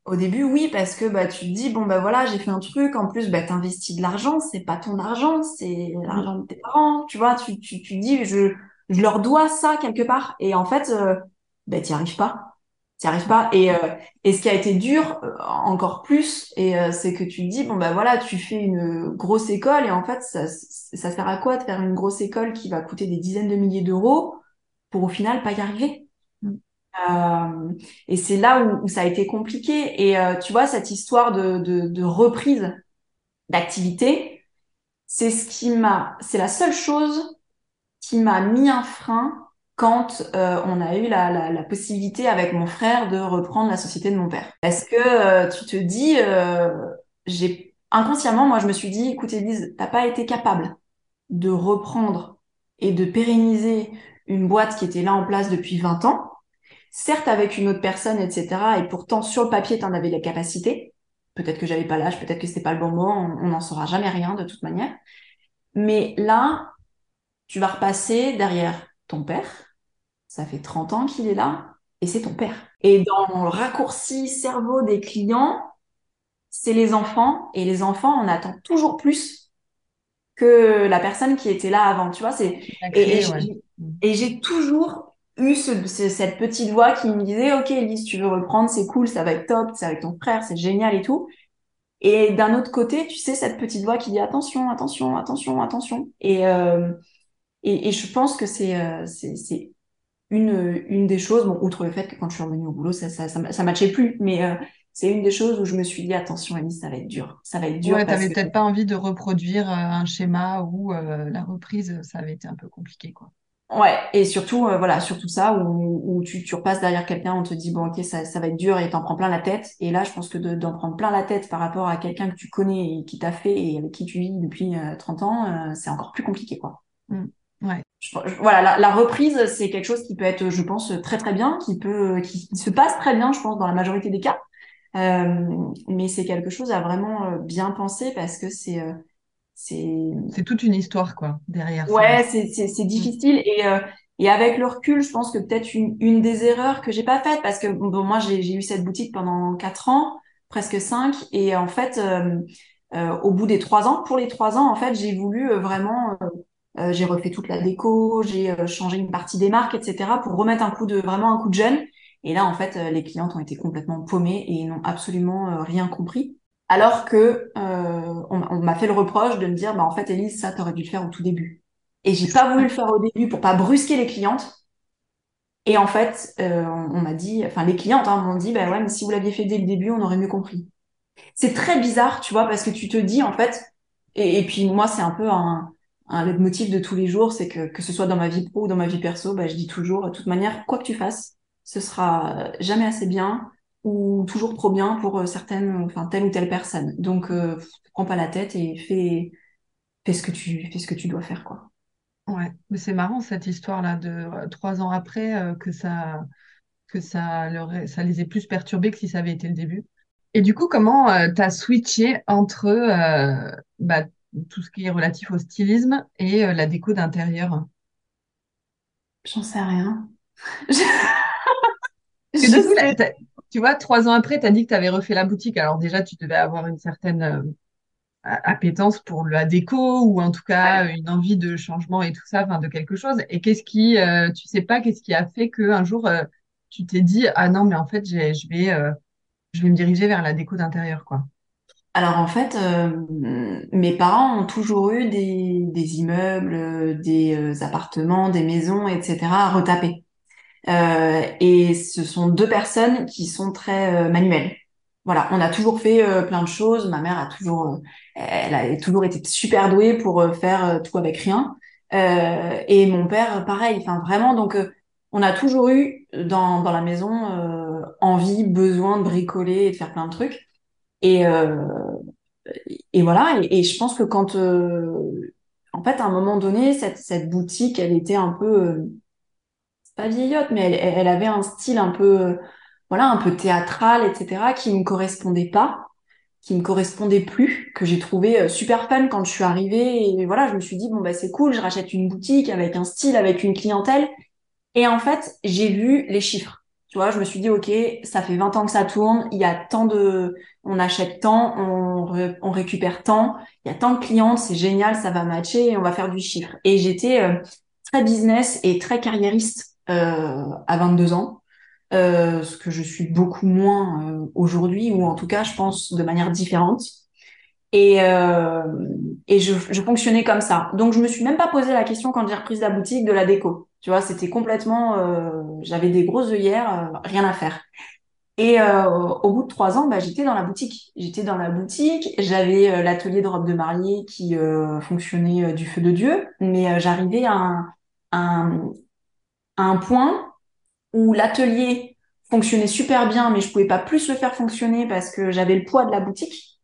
Au début, oui, parce que bah tu te dis bon bah voilà, j'ai fait un truc. En plus, bah t'investis de l'argent, c'est pas ton argent, c'est l'argent de tes parents. Tu vois, tu tu dis je leur dois ça quelque part. Et en fait, euh, bah t'y arrives pas, t'y arrives pas. Et euh, ce qui a été dur euh, encore plus, et euh, c'est que tu te dis bon bah voilà, tu fais une grosse école et en fait ça ça sert à quoi de faire une grosse école qui va coûter des dizaines de milliers d'euros pour au final pas y arriver? Euh, et c'est là où, ça a été compliqué. Et euh, tu vois, cette histoire de, reprise d'activité, c'est ce qui m'a, c'est la seule chose qui m'a mis un frein quand euh, on a eu la, possibilité avec mon frère de reprendre la société de mon père. Parce que tu te dis, inconsciemment, moi, je me suis dit, écoute, Elise, t'as pas été capable de reprendre et de pérenniser une boîte qui était là en place depuis 20 ans, certes avec une autre personne, etc. Et pourtant, sur le papier, tu en avais la capacité. Peut-être que j'avais pas l'âge, peut-être que c'était pas le bon moment, on n'en saura jamais rien de toute manière. Mais là, tu vas repasser derrière ton père. Ça fait 30 ans qu'il est là et c'est ton père. Et dans le raccourci cerveau des clients, c'est les enfants et les enfants, on attend toujours plus que la personne qui était là avant, tu vois, c'est et, et j'ai toujours eu ce, cette petite voix qui me disait OK Elise, tu veux reprendre, c'est cool, ça va être top, c'est avec ton frère, c'est génial et tout. Et d'un autre côté, tu sais cette petite voix qui dit attention, attention, attention, attention. Et euh, et, et, je pense que c'est euh, c'est une une des choses, bon outre le fait que quand je suis revenue au boulot, ça ça ça, ça matchait plus, mais euh, c'est une des choses où je me suis dit attention Alice, ça va être dur, ça va être dur. Ouais, t'avais peut-être pas envie de reproduire euh, un schéma où la reprise, ça avait été un peu compliqué, quoi. Ouais, et surtout, euh, voilà, surtout ça, où, où tu, tu repasses derrière quelqu'un, on te dit, bon, ok, ça, ça va être dur et t'en prends plein la tête. Et là, je pense que d'en prendre plein la tête par rapport à quelqu'un que tu connais et qui t'a fait et avec qui tu vis depuis 30 ans, c'est encore plus compliqué, quoi. Mmh. Ouais. voilà, la, la reprise, c'est quelque chose qui peut être, je pense, très très bien, qui peut, qui se passe très bien, je pense, dans la majorité des cas. Euh, mais c'est quelque chose à vraiment euh, bien penser parce que c'est euh, c'est toute une histoire quoi derrière. Ouais, c'est c'est mm. difficile et et avec le recul, je pense que peut-être une, une des erreurs que j'ai pas faites parce que bon, moi j'ai eu cette boutique pendant quatre ans, presque cinq, et en fait au bout des trois ans, pour les trois ans en fait j'ai voulu vraiment j'ai refait toute la déco, j'ai changé une partie des marques, etc. pour remettre un coup de vraiment un coup de jeune. Et là, en fait, euh, les clientes ont été complètement paumées et n'ont absolument euh, rien compris. Alors que euh, on, m'a fait le reproche de me dire, bah en fait, Elise, ça t'aurais dû le faire au tout début. Et j'ai pas voulu le faire au début pour pas brusquer les clientes. Et en fait, on, m'a dit, enfin les clientes hein, m'ont dit, bah ouais, mais si vous l'aviez fait dès le début, on aurait mieux compris. C'est très bizarre, tu vois, parce que tu te dis en fait, et, puis moi c'est un peu un, un motif de tous les jours, c'est que que ce soit dans ma vie pro ou dans ma vie perso, bah je dis toujours, de toute manière, quoi que tu fasses, ce sera jamais assez bien ou toujours trop bien pour euh, certaines, enfin telle ou telle personne. Donc, euh, prends pas la tête et fais, fais ce que tu, fais ce que tu dois faire, quoi. Ouais, mais c'est marrant cette histoire-là de euh, trois ans après que ça, que ça, leur, ça les ait plus perturbés que si ça avait été le début. Et du coup, comment tu as switché entre bah, tout ce qui est relatif au stylisme et la déco d'intérieur? J'en sais rien. [LAUGHS] tu vois, trois ans après, tu as dit que tu avais refait la boutique. Alors déjà, tu devais avoir une certaine euh, appétence pour la déco ou en tout cas une envie de changement et tout ça, enfin de quelque chose. Et qu'est-ce qui, euh, tu sais pas, qu'est-ce qui a fait que un jour euh, tu t'es dit ah non mais en fait je vais je vais me diriger vers la déco d'intérieur quoi. Alors en fait, mes parents ont toujours eu des, des immeubles, des appartements, des maisons, etc. à retaper. Euh, et ce sont deux personnes qui sont très euh, manuelles. Voilà, on a toujours fait euh, plein de choses. Ma mère a toujours, elle a toujours été super douée pour faire tout avec rien. et mon père, pareil. Enfin, vraiment, donc on a toujours eu dans, la maison envie, besoin de bricoler et de faire plein de trucs. Et, voilà, et, je pense que quand, en fait, à un moment donné, cette boutique, elle était un peu, pas vieillotte, mais elle, avait un style un peu, voilà, un peu théâtral, etc., qui ne me correspondait pas, qui me correspondait plus, que j'ai trouvé euh, super fun quand je suis arrivée. Et voilà, je me suis dit, bon, bah, c'est cool, je rachète une boutique avec un style, avec une clientèle. Et en fait, j'ai vu les chiffres. Tu vois, je me suis dit, OK, ça fait 20 ans que ça tourne, il y a tant de, on achète tant, on, récupère tant, il y a tant de clientes, c'est génial, ça va matcher on va faire du chiffre. Et j'étais euh, très business et très carriériste à 22 ans, euh, ce que je suis beaucoup moins euh, aujourd'hui, ou en tout cas, je pense de manière différente. Et, euh, et je, fonctionnais comme ça. Donc, je me suis même pas posé la question quand j'ai repris la boutique de la déco. Tu vois, c'était complètement, euh, j'avais des grosses œillères, rien à faire. Et au bout de trois ans, bah, j'étais dans la boutique. J'étais dans la boutique. J'avais l'atelier de robe de mariée qui fonctionnait du feu de Dieu, mais j'arrivais à un, un, à un point où l'atelier fonctionnait super bien, mais je pouvais pas plus le faire fonctionner parce que j'avais le poids de la boutique.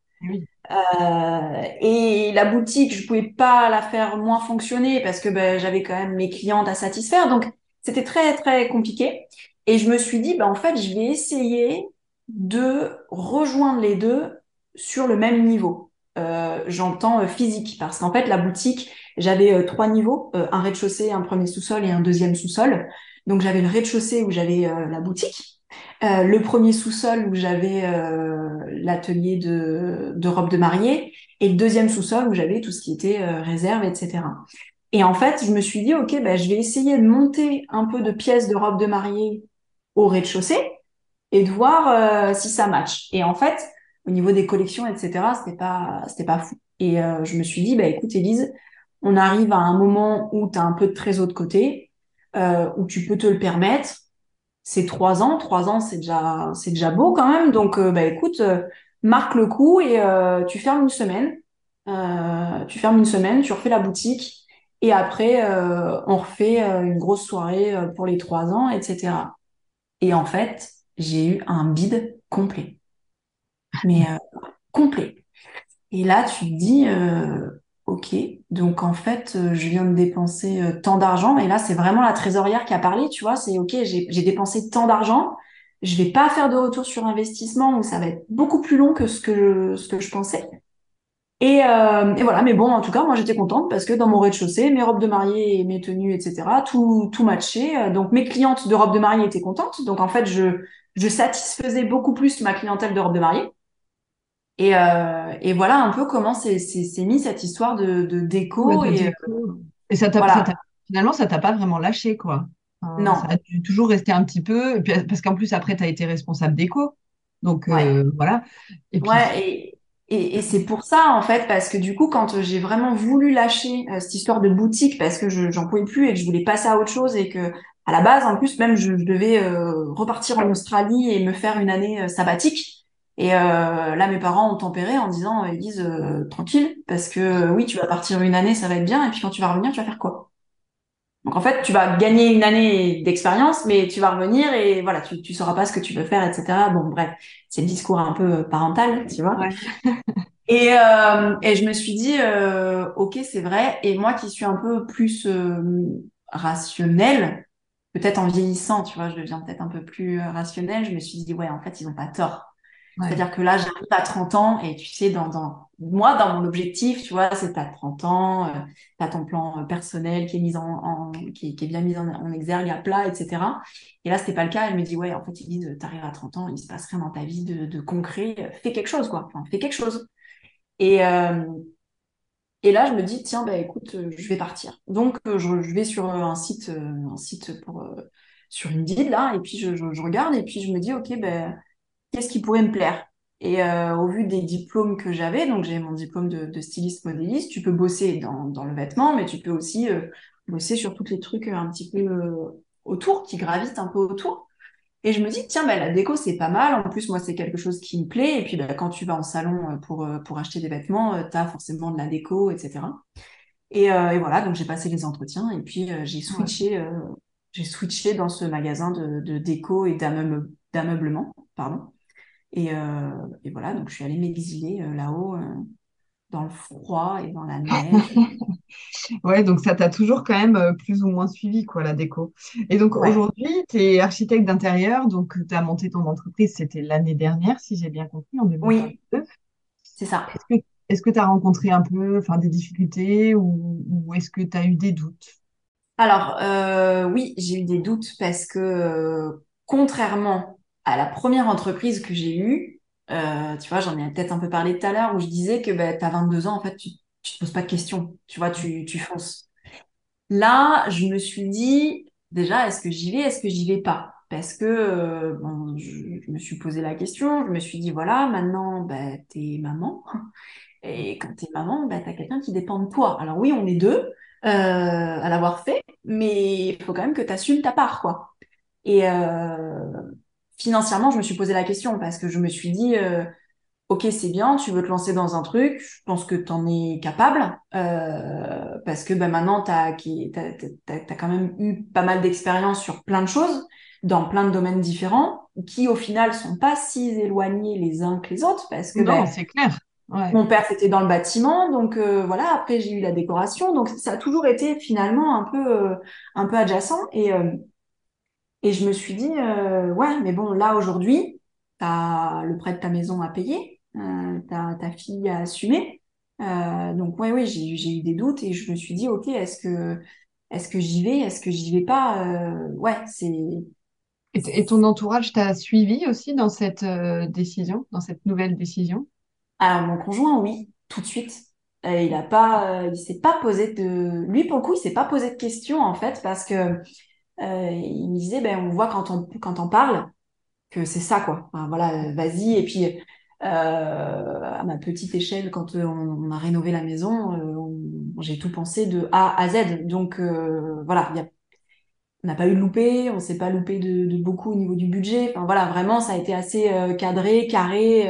Euh, et la boutique, je pouvais pas la faire moins fonctionner parce que ben, j'avais quand même mes clientes à satisfaire. Donc, c'était très, très compliqué. Et je me suis dit, ben, en fait, je vais essayer de rejoindre les deux sur le même niveau. Euh, J'entends euh, physique parce qu'en fait, la boutique, j'avais euh, trois niveaux, euh, un rez-de-chaussée, un premier sous-sol et un deuxième sous-sol. Donc, j'avais le rez-de-chaussée où j'avais la boutique, le premier sous-sol où j'avais l'atelier de, de robes de mariée et le deuxième sous-sol où j'avais tout ce qui était réserve, etc. Et en fait, je me suis dit, OK, ben, je vais essayer de monter un peu de pièces de robes de mariée au rez-de-chaussée et de voir euh, si ça match. Et en fait, au niveau des collections, etc., c'était pas, c'était pas fou. Et euh, je me suis dit, bah écoute, Elise, on arrive à un moment où tu as un peu de trésor de côté, euh, où tu peux te le permettre. C'est trois ans, trois ans, c'est déjà, c'est déjà beau quand même. Donc, bah écoute, marque le coup et tu fermes une semaine. tu fermes une semaine, tu refais la boutique et après, on refait une grosse soirée pour les trois ans, etc. Et en fait, j'ai eu un bide complet. Mais euh, complet. Et là, tu te dis, euh, ok, donc en fait, euh, je viens de dépenser tant d'argent. Et là, c'est vraiment la trésorière qui a parlé, tu vois. C'est ok, j'ai dépensé tant d'argent. Je vais pas faire de retour sur investissement, ou ça va être beaucoup plus long que ce que je, ce que je pensais. Et, et, voilà, mais bon, en tout cas, moi j'étais contente parce que dans mon rez-de-chaussée, mes robes de mariée, mes tenues, etc., tout, tout matchait. Donc mes clientes de robes de mariée étaient contentes. Donc en fait, je, je satisfaisais beaucoup plus ma clientèle de robe de mariée. Et, euh, et voilà un peu comment c'est mis cette histoire de, de déco. et, euh, et ça t'a finalement, ça t'a pas vraiment lâché, quoi. non. Ça a toujours resté un petit peu, parce qu'en plus, après, tu as été responsable déco. Donc, euh, voilà. Et Ouais, et, et, et c'est pour ça, en fait, parce que du coup, quand j'ai vraiment voulu lâcher euh, cette histoire de boutique, parce que j'en pouvais plus et que je voulais passer à autre chose et que à la base, en plus, même, je, devais euh, repartir en Australie et me faire une année euh, sabbatique. Et euh, là, mes parents ont tempéré en disant, ils disent tranquille, parce que oui, tu vas partir une année, ça va être bien, et puis quand tu vas revenir, tu vas faire quoi? Donc en fait, tu vas gagner une année d'expérience, mais tu vas revenir et voilà, tu, tu sauras pas ce que tu veux faire, etc. Bon, bref, c'est le discours un peu parental, tu vois. [LAUGHS] et, et je me suis dit, ok, c'est vrai. Et moi qui suis un peu plus rationnelle, peut-être en vieillissant, tu vois, je deviens peut-être un peu plus euh, rationnelle. Je me suis dit, ouais, en fait, ils n'ont pas tort. C'est-à-dire que là, j'arrive à 30 ans et tu sais, dans, moi, dans mon objectif, tu vois, c'est à 30 ans, euh, tu as ton plan euh, personnel qui est mis en, qui, est bien mis en, exergue à plat, etc. Et là, c'était pas le cas. Elle me dit, ouais, en fait, ils disent, t'arrives à 30 ans, il se passe rien dans ta vie de, concret, fais quelque chose, quoi. Fais quelque chose. Et, euh, et là, je me dis, tiens, bah, écoute, euh, je vais partir. Donc, je, vais sur un site, un site pour, sur Indeed, là, et puis je, regarde, et puis je me dis, OK, ben, qu'est-ce qui pourrait me plaire Et au vu des diplômes que j'avais, donc j'ai mon diplôme de, styliste modéliste, tu peux bosser dans, dans, le vêtement, mais tu peux aussi bosser sur tous les trucs un petit peu autour, qui gravitent un peu autour. Et je me dis, tiens, bah, la déco, c'est pas mal. En plus, moi, c'est quelque chose qui me plaît. Et puis, bah, quand tu vas en salon euh, pour, euh, pour acheter des vêtements, euh, tu as forcément de la déco, etc. Et, et voilà, donc j'ai passé les entretiens et puis j'ai switché, j'ai switché dans ce magasin de, de déco et d'ameublement, pardon. Et, et, voilà, donc je suis allée m'exiler là-haut dans le froid et dans la neige. [LAUGHS] ouais, donc ça t'a toujours quand même euh, plus ou moins suivi, quoi, la déco. Et donc aujourd'hui, tu es architecte d'intérieur, donc tu as monté ton entreprise, c'était l'année dernière, si j'ai bien compris, en 2022. Oui, c'est ça. Est-ce que tu as rencontré un peu enfin, des difficultés ou, est-ce que tu as eu des doutes? Alors, euh, oui, j'ai eu des doutes parce que, euh, contrairement à la première entreprise que j'ai eue, euh, tu vois, j'en ai peut-être un peu parlé tout à l'heure où je disais que bah, tu as 22 ans, en fait, tu, tu te poses pas de questions. Tu vois, tu, tu fonces. Là, je me suis dit, déjà, est-ce que j'y vais, est-ce que j'y vais pas? Parce que euh, bon, je, me suis posé la question, je me suis dit, voilà, maintenant, bah, t'es maman. [LAUGHS] Et quand t'es maman, bah, t'as quelqu'un qui dépend de toi. Alors oui, on est deux euh, à l'avoir fait, mais il faut quand même que tu assumes ta part, quoi. Et, financièrement, je me suis posé la question parce que je me suis dit, euh, ok, c'est bien, tu veux te lancer dans un truc, je pense que tu en es capable euh, parce que bah, maintenant, tu as, as, quand même eu pas mal d'expérience sur plein de choses, dans plein de domaines différents, qui au final sont pas si éloignés les uns que les autres parce que... Non, bah, c'est clair. Mon père, c'était dans le bâtiment, donc euh, voilà. Après, j'ai eu la décoration, donc ça a toujours été finalement un peu, euh, un peu adjacent. Et, euh, et je me suis dit, ouais, mais bon, là aujourd'hui, t'as le prêt de ta maison à payer, t'as ta fille à assumer. donc ouais, oui, j'ai eu des doutes et je me suis dit, ok, est-ce que est-ce que j'y vais, est-ce que j'y vais pas Ouais, c'est. Et, ton entourage t'a suivi aussi dans cette décision, dans cette nouvelle décision? Alors, mon conjoint, oui, tout de suite. Euh, il a pas, euh, il s'est pas posé de, lui pour le coup, il s'est pas posé de questions en fait parce que euh, il me disait, ben on voit quand on quand on parle que c'est ça quoi. voilà, vas-y. Et puis à ma petite échelle, quand on, a rénové la maison, j'ai tout pensé de A à Z. Donc voilà, y a, on n'a pas eu de loupé, on s'est pas loupé de, beaucoup au niveau du budget. Enfin voilà, vraiment, ça a été assez cadré, carré.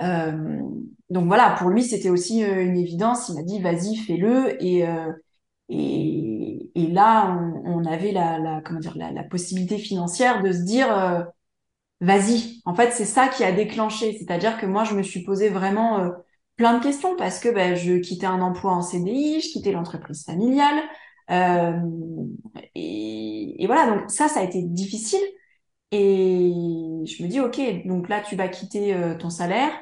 Euh, donc voilà, pour lui, c'était aussi euh, une évidence. Il m'a dit, vas-y, fais-le. Et, euh, et, et, là, on, avait la, la, comment dire, la, la, possibilité financière de se dire, vas-y. En fait, c'est ça qui a déclenché. C'est-à-dire que moi, je me suis posé vraiment plein de questions parce que ben, je quittais un emploi en CDI, je quittais l'entreprise familiale. Euh, et, et, voilà, donc ça, ça a été difficile. Et je me dis, OK, donc là, tu vas quitter ton salaire,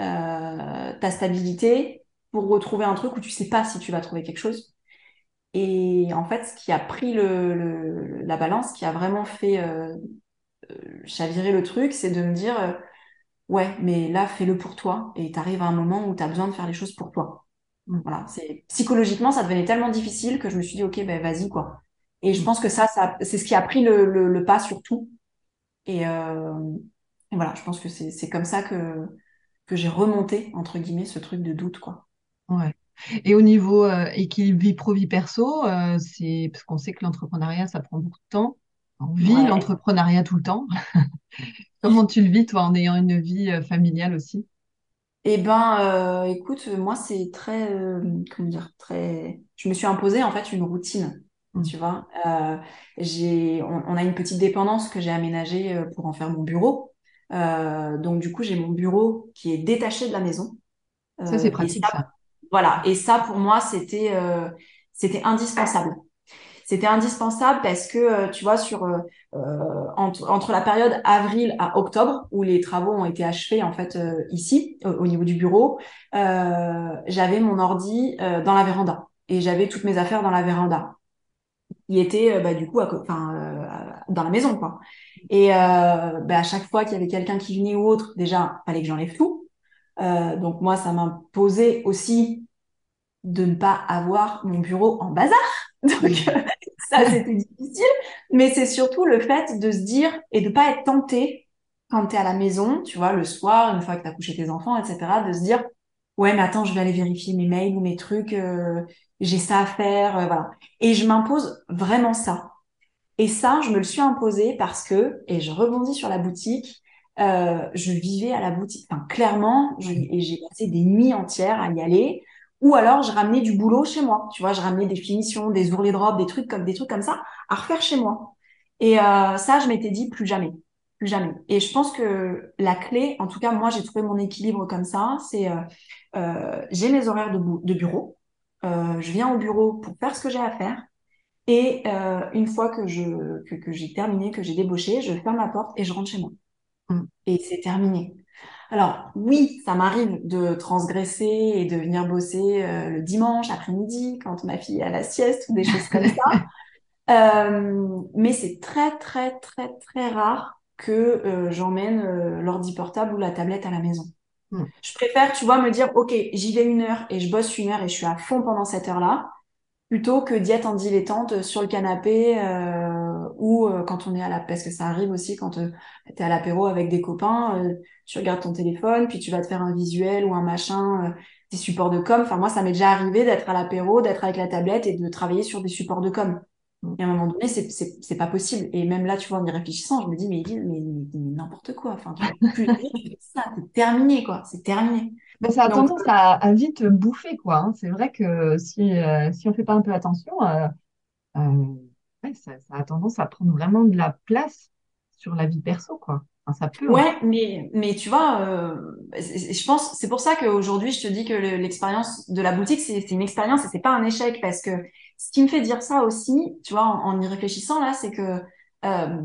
euh, ta stabilité pour retrouver un truc où tu sais pas si tu vas trouver quelque chose. Et en fait, ce qui a pris le, la balance, qui a vraiment fait euh, euh, chavirer le truc, c'est de me dire, ouais, mais là, fais-le pour toi. Et tu arrives à un moment où tu as besoin de faire les choses pour toi. Voilà, c'est psychologiquement, ça devenait tellement difficile que je me suis dit, ok, ben vas-y quoi. Et je pense que ça, ça c'est ce qui a pris le, le, pas sur tout. Et, et voilà, je pense que c'est comme ça que que j'ai remonté, entre guillemets, ce truc de doute, quoi. Ouais. Et au niveau euh, équilibre vie pro, vie perso, euh, c'est parce qu'on sait que l'entrepreneuriat, ça prend beaucoup de temps. On vit l'entrepreneuriat tout le temps. [LAUGHS] Comment tu le vis, toi, en ayant une vie euh, familiale aussi? Eh ben, écoute, moi, c'est très, comment dire, très. Je me suis imposé en fait une routine. Mmh. Tu vois, j'ai, on, a une petite dépendance que j'ai aménagée pour en faire mon bureau. Donc du coup, j'ai mon bureau qui est détaché de la maison. ça, c'est pratique. Ça, Voilà. Et ça, pour moi, c'était euh, c'était indispensable. C'était indispensable parce que tu vois sur entre, entre, la période avril à octobre où les travaux ont été achevés en fait ici au, niveau du bureau, j'avais mon ordi dans la véranda et j'avais toutes mes affaires dans la véranda. Il était bah, du coup enfin dans la maison quoi. Et euh, bah, à chaque fois qu'il y avait quelqu'un qui venait ou autre, déjà, fallait que j'enlève tout. Euh, donc moi, ça m'imposait aussi de ne pas avoir mon bureau en bazar. [LAUGHS] Donc ça, c'était difficile. Mais c'est surtout le fait de se dire et de pas être tenté quand tu es à la maison, tu vois, le soir, une fois que tu as couché tes enfants, etc., de se dire, ouais, mais attends, je vais aller vérifier mes mails ou mes trucs, euh, j'ai ça à faire, euh, voilà. Et je m'impose vraiment ça. Et ça, je me le suis imposé parce que, et je rebondis sur la boutique, euh, je vivais à la boutique. Enfin, clairement, et j'ai passé des nuits entières à y aller. Ou alors, je ramenais du boulot chez moi. Tu vois, je ramenais des finitions, des ourlets de robe, des trucs comme des trucs comme ça à refaire chez moi. Et euh, ça, je m'étais dit plus jamais, plus jamais. Et je pense que la clé, en tout cas, moi, j'ai trouvé mon équilibre comme ça. C'est euh, euh j'ai mes horaires de, de bureau. Euh, je viens au bureau pour faire ce que j'ai à faire. Et une fois que je que j'ai terminé, que j'ai débauché, je ferme la porte et je rentre chez moi. Mm. Et c'est terminé. Alors oui, ça m'arrive de transgresser et de venir bosser euh, le dimanche après-midi quand ma fille est à la sieste ou des [LAUGHS] choses comme ça. Euh, mais c'est très très très très rare que euh, j'emmène l'ordi portable ou la tablette à la maison. Mm. Je préfère, tu vois, me dire ok, j'y vais une heure et je bosse une heure et je suis à fond pendant cette heure-là plutôt que d'y être en dilettante sur le canapé ou euh, quand on est à la parce que ça arrive aussi quand euh, tu es à l'apéro avec des copains euh, tu regardes ton téléphone puis tu vas te faire un visuel ou un machin des supports de com. Enfin moi ça m'est déjà arrivé d'être à l'apéro d'être avec la tablette et de travailler sur des supports de com. Et à un moment donné c'est c'est pas possible. Et même là tu vois en y réfléchissant je me dis mais mais, n'importe quoi. Enfin tu plus ça c'est terminé quoi. C'est terminé. Ben, ça a tendance à, vite bouffer, quoi. Hein. C'est vrai que si, euh, si on fait pas un peu attention, euh, euh, ça, a tendance à prendre vraiment de la place sur la vie perso, quoi. ça. Hein. Ouais, mais, mais tu vois, euh, je pense, c'est pour ça qu'aujourd'hui, je te dis que l'expérience de la boutique, c'est une expérience et c'est pas un échec parce que ce qui me fait dire ça aussi, tu vois, en, y réfléchissant là, c'est que euh,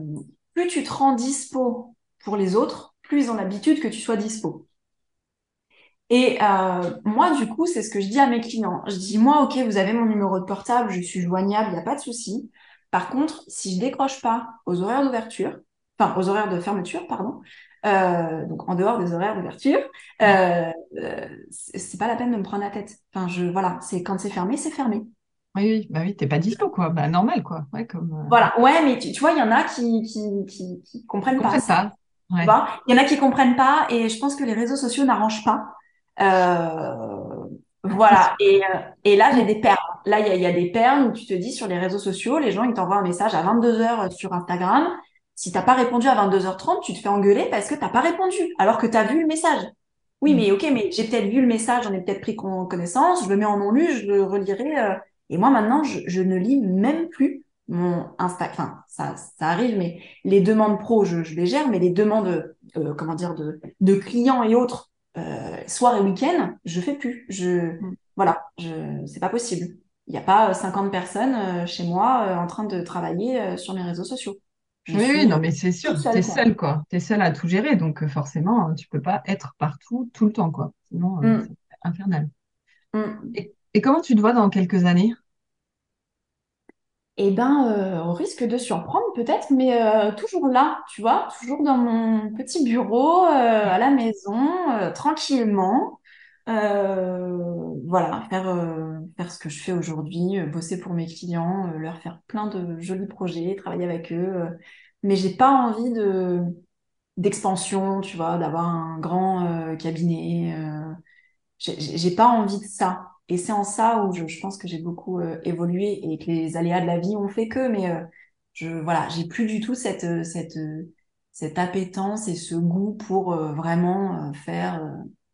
plus tu te rends dispo pour les autres, plus ils ont l'habitude que tu sois dispo. Et euh, moi, du coup, c'est ce que je dis à mes clients. Je dis, moi, ok, vous avez mon numéro de portable, je suis joignable, il n'y a pas de souci. Par contre, si je décroche pas aux horaires d'ouverture, enfin aux horaires de fermeture, pardon, euh, donc en dehors des horaires d'ouverture, euh, euh, c'est pas la peine de me prendre la tête. Enfin, je voilà, c'est quand c'est fermé, c'est fermé. Oui, oui, bah oui, t'es pas dispo, quoi. Bah, normal, quoi. Ouais, comme, euh, Voilà, ouais, mais tu, tu vois, il y en a qui, qui, qui, qui comprennent pas ça. Il y en a qui comprennent pas, et je pense que les réseaux sociaux n'arrangent pas. Euh, voilà, et, et là, j'ai des perles. Là, il y a, y a, des perles où tu te dis sur les réseaux sociaux, les gens, ils t'envoient un message à 22h sur Instagram. Si t'as pas répondu à 22h30, tu te fais engueuler parce que t'as pas répondu, alors que tu as vu le message. Oui, mm. mais ok, mais j'ai peut-être vu le message, j'en ai peut-être pris connaissance, je le mets en non lu, je le relirai. Euh, et moi, maintenant, je, je, ne lis même plus mon Insta. Enfin, ça, ça arrive, mais les demandes pro, je, je les gère, mais les demandes, euh, comment dire, de, de clients et autres, euh, soir et week-end, je fais plus. Je, mm. voilà, je, c'est pas possible. Il n'y a pas 50 personnes euh, chez moi euh, en train de travailler sur mes réseaux sociaux. oui, non, mais c'est sûr, tu es seule, quoi. Tu es seule à tout gérer, donc forcément, tu peux pas être partout tout le temps, quoi. Sinon, mm. c'est infernal. Mm. et, comment tu te vois dans quelques années? Eh ben, euh, au risque de surprendre peut-être, mais euh, toujours là, tu vois, toujours dans mon petit bureau, euh, à la maison, tranquillement. Voilà, faire, faire ce que je fais aujourd'hui, bosser pour mes clients, leur faire plein de jolis projets, travailler avec eux. mais j'ai pas envie de d'expansion, tu vois, d'avoir un grand cabinet. j'ai pas envie de ça. Et c'est en ça où je, je pense que j'ai beaucoup euh, évolué et que les aléas de la vie ont fait que, mais euh, je voilà, j'ai plus du tout cette euh, cette cette appétence et ce goût pour vraiment faire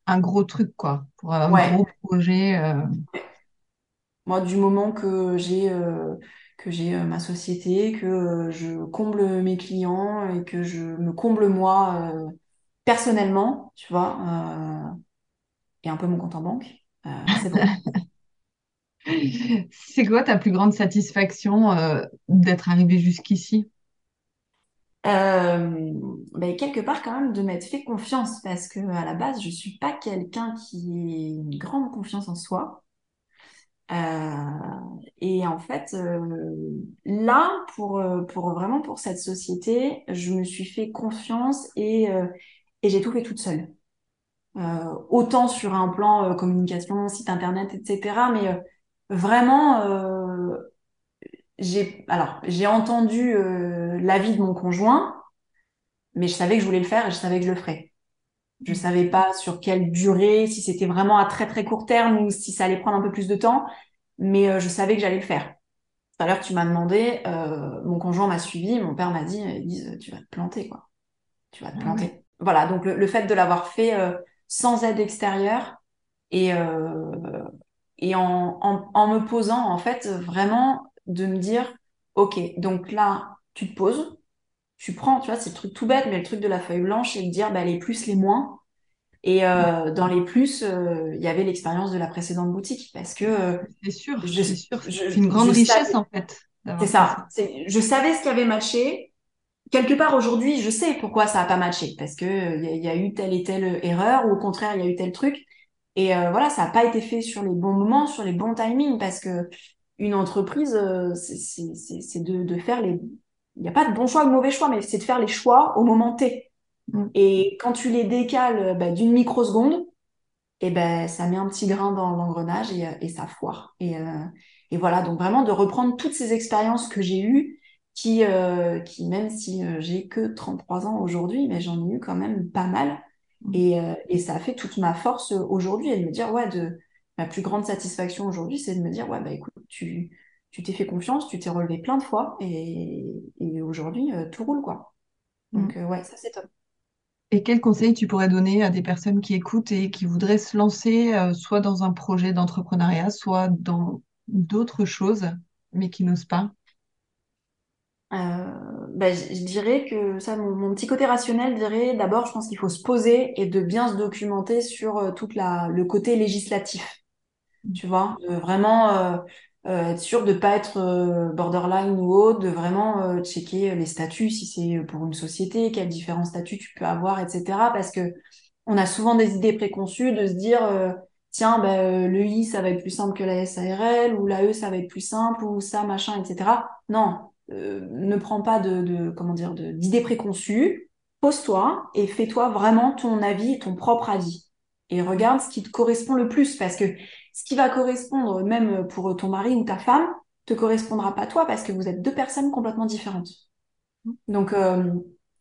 un gros truc quoi, pour un gros projet. Moi, du moment que j'ai que j'ai ma société, que je comble mes clients et que je me comble moi personnellement, tu vois, et un peu mon compte en banque euh, c'est bon. [LAUGHS] C'est quoi ta plus grande satisfaction euh, d'être arrivé jusqu'ici? Euh, ben, quelque part quand même de m'être fait confiance parce que à la base je suis pas quelqu'un qui ait une grande confiance en soi et en fait là pour pour vraiment pour cette société je me suis fait confiance et et j'ai tout fait toute seule euh, autant sur un plan euh, communication, site internet, etc. Mais euh, vraiment, j'ai alors j'ai entendu l'avis de mon conjoint, mais je savais que je voulais le faire et je savais que je le ferais. Je savais pas sur quelle durée, si c'était vraiment à très très court terme ou si ça allait prendre un peu plus de temps, mais je savais que j'allais le faire. Tout à l'heure, tu m'as demandé, mon conjoint m'a suivi, mon père m'a dit, Elise, tu vas te planter, quoi. Tu vas te ah planter. Voilà, donc le, fait de l'avoir fait sans aide extérieure et, euh, et en, en, en, me posant, en fait, vraiment de me dire, OK, donc là, tu te poses, tu prends, tu vois, c'est le truc tout bête, mais le truc de la feuille blanche et de dire, bah, les plus, les moins. Et euh, dans les plus, euh, il y avait l'expérience de la précédente boutique parce que euh, c'est sûr, c'est sûr, c'est une grande richesse en fait. C'est ça. Je savais ce qui avait matché, quelque part aujourd'hui, je sais pourquoi ça a pas matché parce que il euh, y, a eu telle et telle erreur ou au contraire il y a eu tel truc et voilà ça a pas été fait sur les bons moments, sur les bons timings parce que une entreprise euh, c'est de, de faire les il n'y a pas de bon choix ou de mauvais choix mais c'est de faire les choix au moment T mm. et quand tu les décales bah, d'une microseconde et eh ben ça met un petit grain dans l'engrenage et, et ça foire et, et voilà donc vraiment de reprendre toutes ces expériences que j'ai eues qui, euh, qui même si euh, j'ai que 33 ans aujourd'hui, mais j'en ai eu quand même pas mal. Et, euh, et ça a fait toute ma force aujourd'hui et de me dire, ouais, de ma plus grande satisfaction aujourd'hui, c'est de me dire, ouais, bah écoute, tu tu t'es fait confiance, tu t'es relevé plein de fois et, et aujourd'hui, tout roule, quoi. Mmh. Donc, ouais, ça, c'est top. Et quel conseil tu pourrais donner à des personnes qui écoutent et qui voudraient se lancer soit dans un projet d'entrepreneuriat, soit dans d'autres choses, mais qui n'osent pas? Bah, je, dirais que ça, mon, petit côté rationnel dirait d'abord, je pense qu'il faut se poser et de bien se documenter sur euh, toute la le côté législatif. Tu vois, vraiment euh, euh, être sûr de pas être borderline ou autre, de vraiment checker les statuts si c'est pour une société, quels différents statuts tu peux avoir, etc. Parce que on a souvent des idées préconçues de se dire tiens, ben, le I, ça va être plus simple que la SARL, ou la E, ça va être plus simple, ou ça, machin, etc. Non, euh, ne prends pas de, comment dire d'idées préconçues, pose-toi et fais-toi vraiment ton avis, ton propre avis. Et regarde ce qui te correspond le plus, parce que ce qui va correspondre, même pour ton mari ou ta femme, te correspondra pas toi, parce que vous êtes deux personnes complètement différentes. Donc, euh,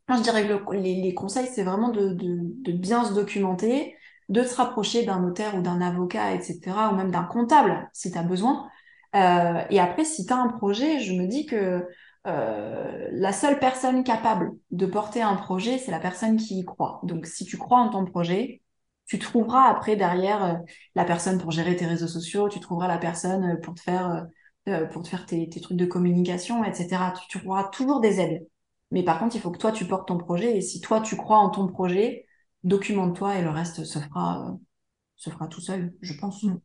je dirais que les, conseils, c'est vraiment de, de, bien se documenter, de se rapprocher d'un notaire ou d'un avocat, etc., ou même d'un comptable, si tu as besoin, euh, et après, si tu as un projet, je me dis que euh, la seule personne capable de porter un projet, c'est la personne qui y croit. Donc, si tu crois en ton projet, tu trouveras après derrière euh, la personne pour gérer tes réseaux sociaux, tu trouveras la personne pour te faire, pour te faire tes, trucs de communication, etc. Tu, trouveras toujours des aides. Mais par contre, il faut que toi, tu portes ton projet. Et si toi, tu crois en ton projet, documente-toi et le reste se fera, se fera tout seul, je pense. Mm.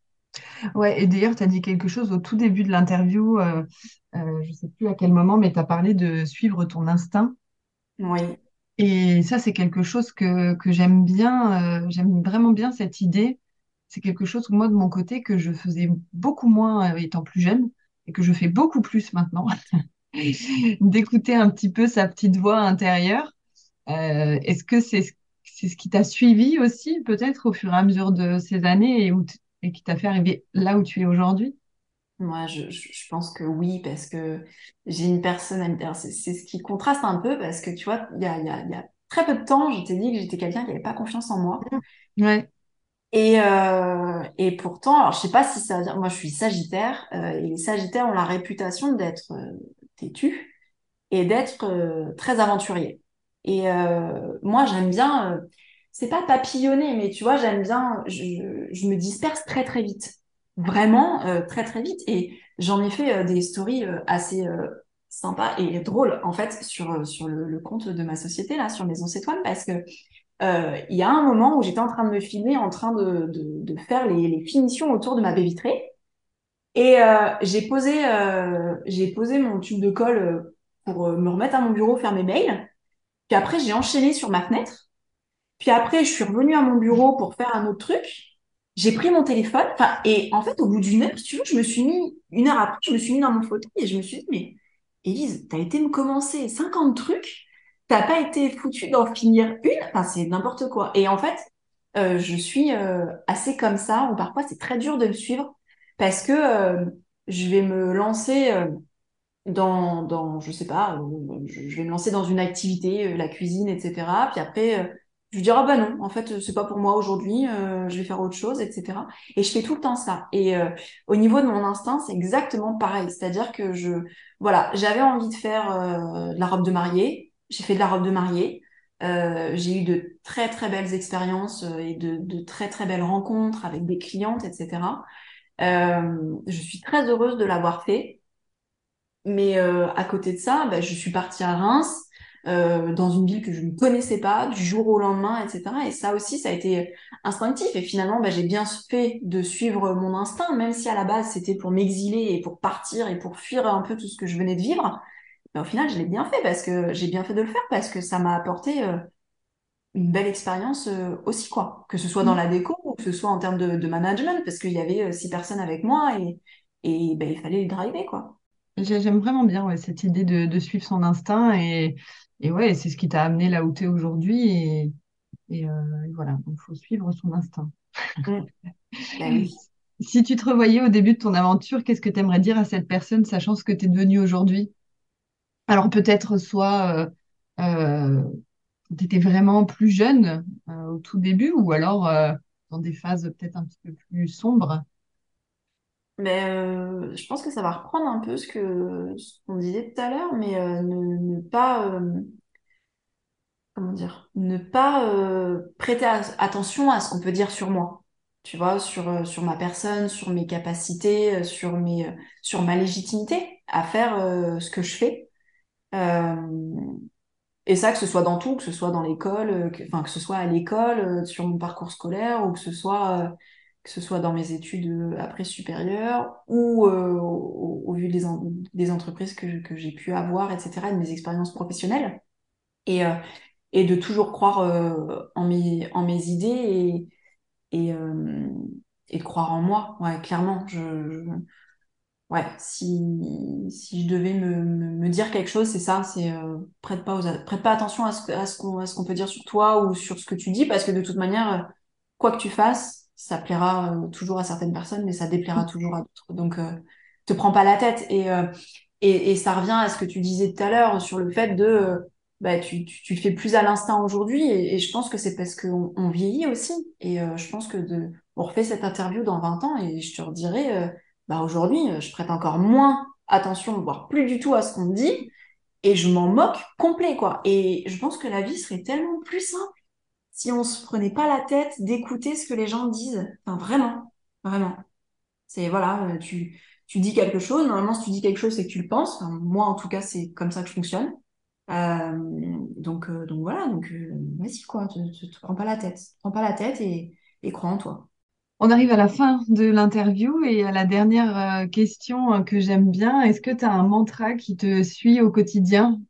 Ouais, et d'ailleurs, tu as dit quelque chose au tout début de l'interview, euh, euh, je ne sais plus à quel moment, mais tu as parlé de suivre ton instinct. Oui. Et ça, c'est quelque chose que, que j'aime bien, euh, j'aime vraiment bien cette idée. C'est quelque chose, moi, de mon côté, que je faisais beaucoup moins étant plus jeune et que je fais beaucoup plus maintenant. [LAUGHS] D'écouter un petit peu sa petite voix intérieure. Est-ce que c'est c'est ce qui t'a suivi aussi, peut-être, au fur et à mesure de ces années et où et qui t'a fait arriver là où tu es aujourd'hui? Moi, je, je, pense que oui, parce que j'ai une personnalité. C'est ce qui contraste un peu, parce que tu vois, il y a, y, a, y a, très peu de temps, je t'ai dit que j'étais quelqu'un qui n'avait pas confiance en moi. Ouais. Et, euh, et pourtant, alors je sais pas si ça veut dire, moi je suis Sagittaire, euh, et les Sagittaires ont la réputation d'être euh, têtus et d'être euh, très aventuriers. Et moi j'aime bien c'est pas papillonner, mais tu vois, j'aime bien, je, je, me disperse très très vite. Vraiment euh, très très vite. Et j'en ai fait euh, des stories euh, assez sympas et drôles, en fait, sur, sur le, le, compte de ma société, là, sur Maison Étoiles, parce que il y a un moment où j'étais en train de me filmer, en train de, de, de faire les, les, finitions autour de ma baie vitrée. Et j'ai posé, j'ai posé mon tube de colle pour me remettre à mon bureau, faire mes mails. Puis après, j'ai enchaîné sur ma fenêtre. Puis après, je suis revenue à mon bureau pour faire un autre truc. J'ai pris mon téléphone. Et en fait, au bout d'une heure, si tu veux, je me suis mis, une heure après, je me suis mis dans mon fauteuil et je me suis dit, mais Élise, t'as été me commencer 50 trucs. T'as pas été foutu d'en finir une? Enfin, c'est n'importe quoi. Et en fait, euh, je suis euh, assez comme ça, ou parfois c'est très dur de me suivre parce que euh, je vais me lancer dans, dans, je sais pas, je vais me lancer dans une activité, la cuisine, etc. Puis après, je lui dirais ah bah non en fait c'est pas pour moi aujourd'hui euh, je vais faire autre chose etc et je fais tout le temps ça. Et euh, au niveau de mon instinct c'est exactement pareil. C'est à dire que je voilà j'avais envie de faire euh, de la robe de mariée. J'ai fait de la robe de mariée. J'ai eu de très très belles expériences et de, de, très très belles rencontres avec des clientes etc je suis très heureuse de l'avoir fait. Mais à côté de ça bah, je suis partie à Reims euh, dans une ville que je ne connaissais pas du jour au lendemain, etc. Et ça aussi, ça a été instinctif. Et finalement, bah, j'ai bien fait de suivre mon instinct, même si à la base c'était pour m'exiler et pour partir et pour fuir un peu tout ce que je venais de vivre. Mais au final, je l'ai bien fait parce que j'ai bien fait de le faire parce que ça m'a apporté euh, une belle expérience euh, aussi, quoi. Que ce soit dans mmh. la déco ou que ce soit en termes de, de management, parce qu'il y avait six personnes avec moi et, et ben, il fallait le driver, quoi. J'aime vraiment bien ouais, cette idée de, de, suivre son instinct et, et ouais, c'est ce qui t'a amené là où tu es aujourd'hui. Et, et, euh, voilà, il faut suivre son instinct. Mm. Ben [LAUGHS] si tu te revoyais au début de ton aventure, qu'est-ce que tu aimerais dire à cette personne, sachant ce que tu es devenue aujourd'hui? Alors peut-être soit euh, euh, tu étais vraiment plus jeune euh, au tout début, ou alors dans des phases peut-être un petit peu plus sombres. Mais euh, je pense que ça va reprendre un peu ce que ce qu'on disait tout à l'heure, mais euh, ne, pas euh, comment dire, ne pas prêter attention à ce qu'on peut dire sur moi. Tu vois, sur sur ma personne, sur mes capacités, sur mes sur ma légitimité à faire ce que je fais. et ça, que ce soit dans tout, que ce soit dans l'école, que ce soit à l'école, sur mon parcours scolaire, ou que ce soit que ce soit dans mes études euh, après supérieures ou euh, au, vu des, des entreprises que, que j'ai pu avoir, etc., de mes expériences professionnelles. Et, euh, et de toujours croire en, mes, en mes idées et, et, et, de croire en moi. Ouais, clairement, je, ouais, si, si je devais me, me, dire quelque chose, c'est ça, c'est prête, pas prête pas attention à ce, à ce qu'on qu'on peut dire sur toi ou sur ce que tu dis, parce que de toute manière, quoi que tu fasses, ça plaira euh, toujours à certaines personnes, mais ça déplaira toujours à d'autres. Donc, euh, te prends pas la tête. Et, euh, et, et, ça revient à ce que tu disais tout à l'heure sur le fait de, bah, tu, tu, tu, fais plus à l'instinct aujourd'hui. Et, je pense que c'est parce qu'on on vieillit aussi. Et je pense que de, on refait cette interview dans 20 ans et je te redirai, bah, aujourd'hui, je prête encore moins attention, voire plus du tout à ce qu'on me dit. Et je m'en moque complet, quoi. Et je pense que la vie serait tellement plus simple si on se prenait pas la tête d'écouter ce que les gens disent. Enfin, vraiment, vraiment. C'est voilà, euh, tu, dis quelque chose. Normalement, si tu dis quelque chose, c'est que tu le penses. moi, en tout cas, c'est comme ça que je fonctionne. Euh, donc, euh, donc voilà, donc vas-y quoi, te, te, prends pas la tête, prends pas la tête et crois en toi. On arrive à la fin de l'interview et à la dernière question que j'aime bien. Est-ce que tu as un mantra qui te suit au quotidien?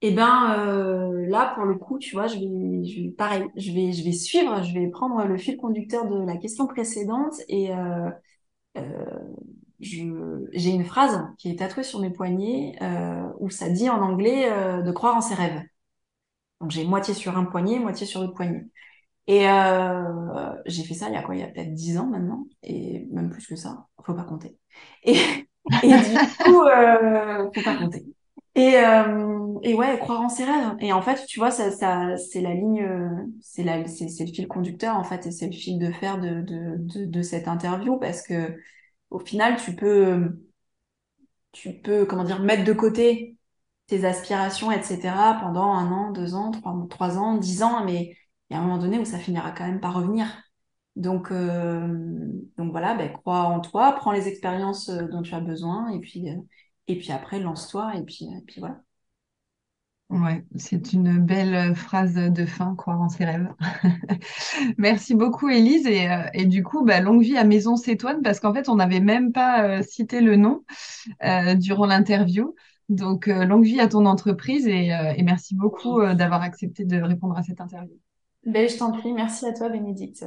Et eh ben euh, là pour le coup tu vois je vais pareil je vais suivre je vais prendre le fil conducteur de la question précédente et euh, euh, j'ai une phrase qui est tatouée sur mes poignets où ça dit en anglais de croire en ses rêves. Donc j'ai moitié sur un poignet moitié sur l'autre poignet. Et j'ai fait ça il y a quoi? Il y a peut-être dix ans maintenant et même plus que ça. Faut pas compter. Et et du coup faut pas compter et, euh, et ouais, croire en ses rêves. Et en fait, tu vois, ça, c'est la ligne, c'est la, c'est, le fil conducteur en fait, et c'est le fil de fer de, de, cette interview parce que au final, tu peux, tu peux, comment dire, mettre de côté tes aspirations, etc. pendant un an, deux ans, trois, ans, dix ans, mais il y a un moment donné où ça finira quand même par revenir. Donc, euh, donc voilà, ben, crois en toi, prends les expériences euh, dont tu as besoin, et puis, euh, et puis après, lance-toi, et puis, et puis voilà. Ouais, c'est une belle phrase de fin, croire en ses rêves. [LAUGHS] Merci beaucoup, Élise. Et, euh, et, du coup, bah, longue vie à Maison Cétoine, parce qu'en fait, on n'avait même pas euh, cité le nom euh, durant l'interview. Donc, longue vie à ton entreprise et, et merci beaucoup d'avoir accepté de répondre à cette interview. Ben, je t'en prie. Merci à toi, Bénédicte.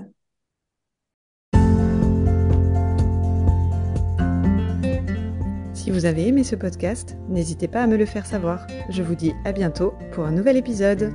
Si vous avez aimé ce podcast, n'hésitez pas à me le faire savoir. Je vous dis à bientôt pour un nouvel épisode.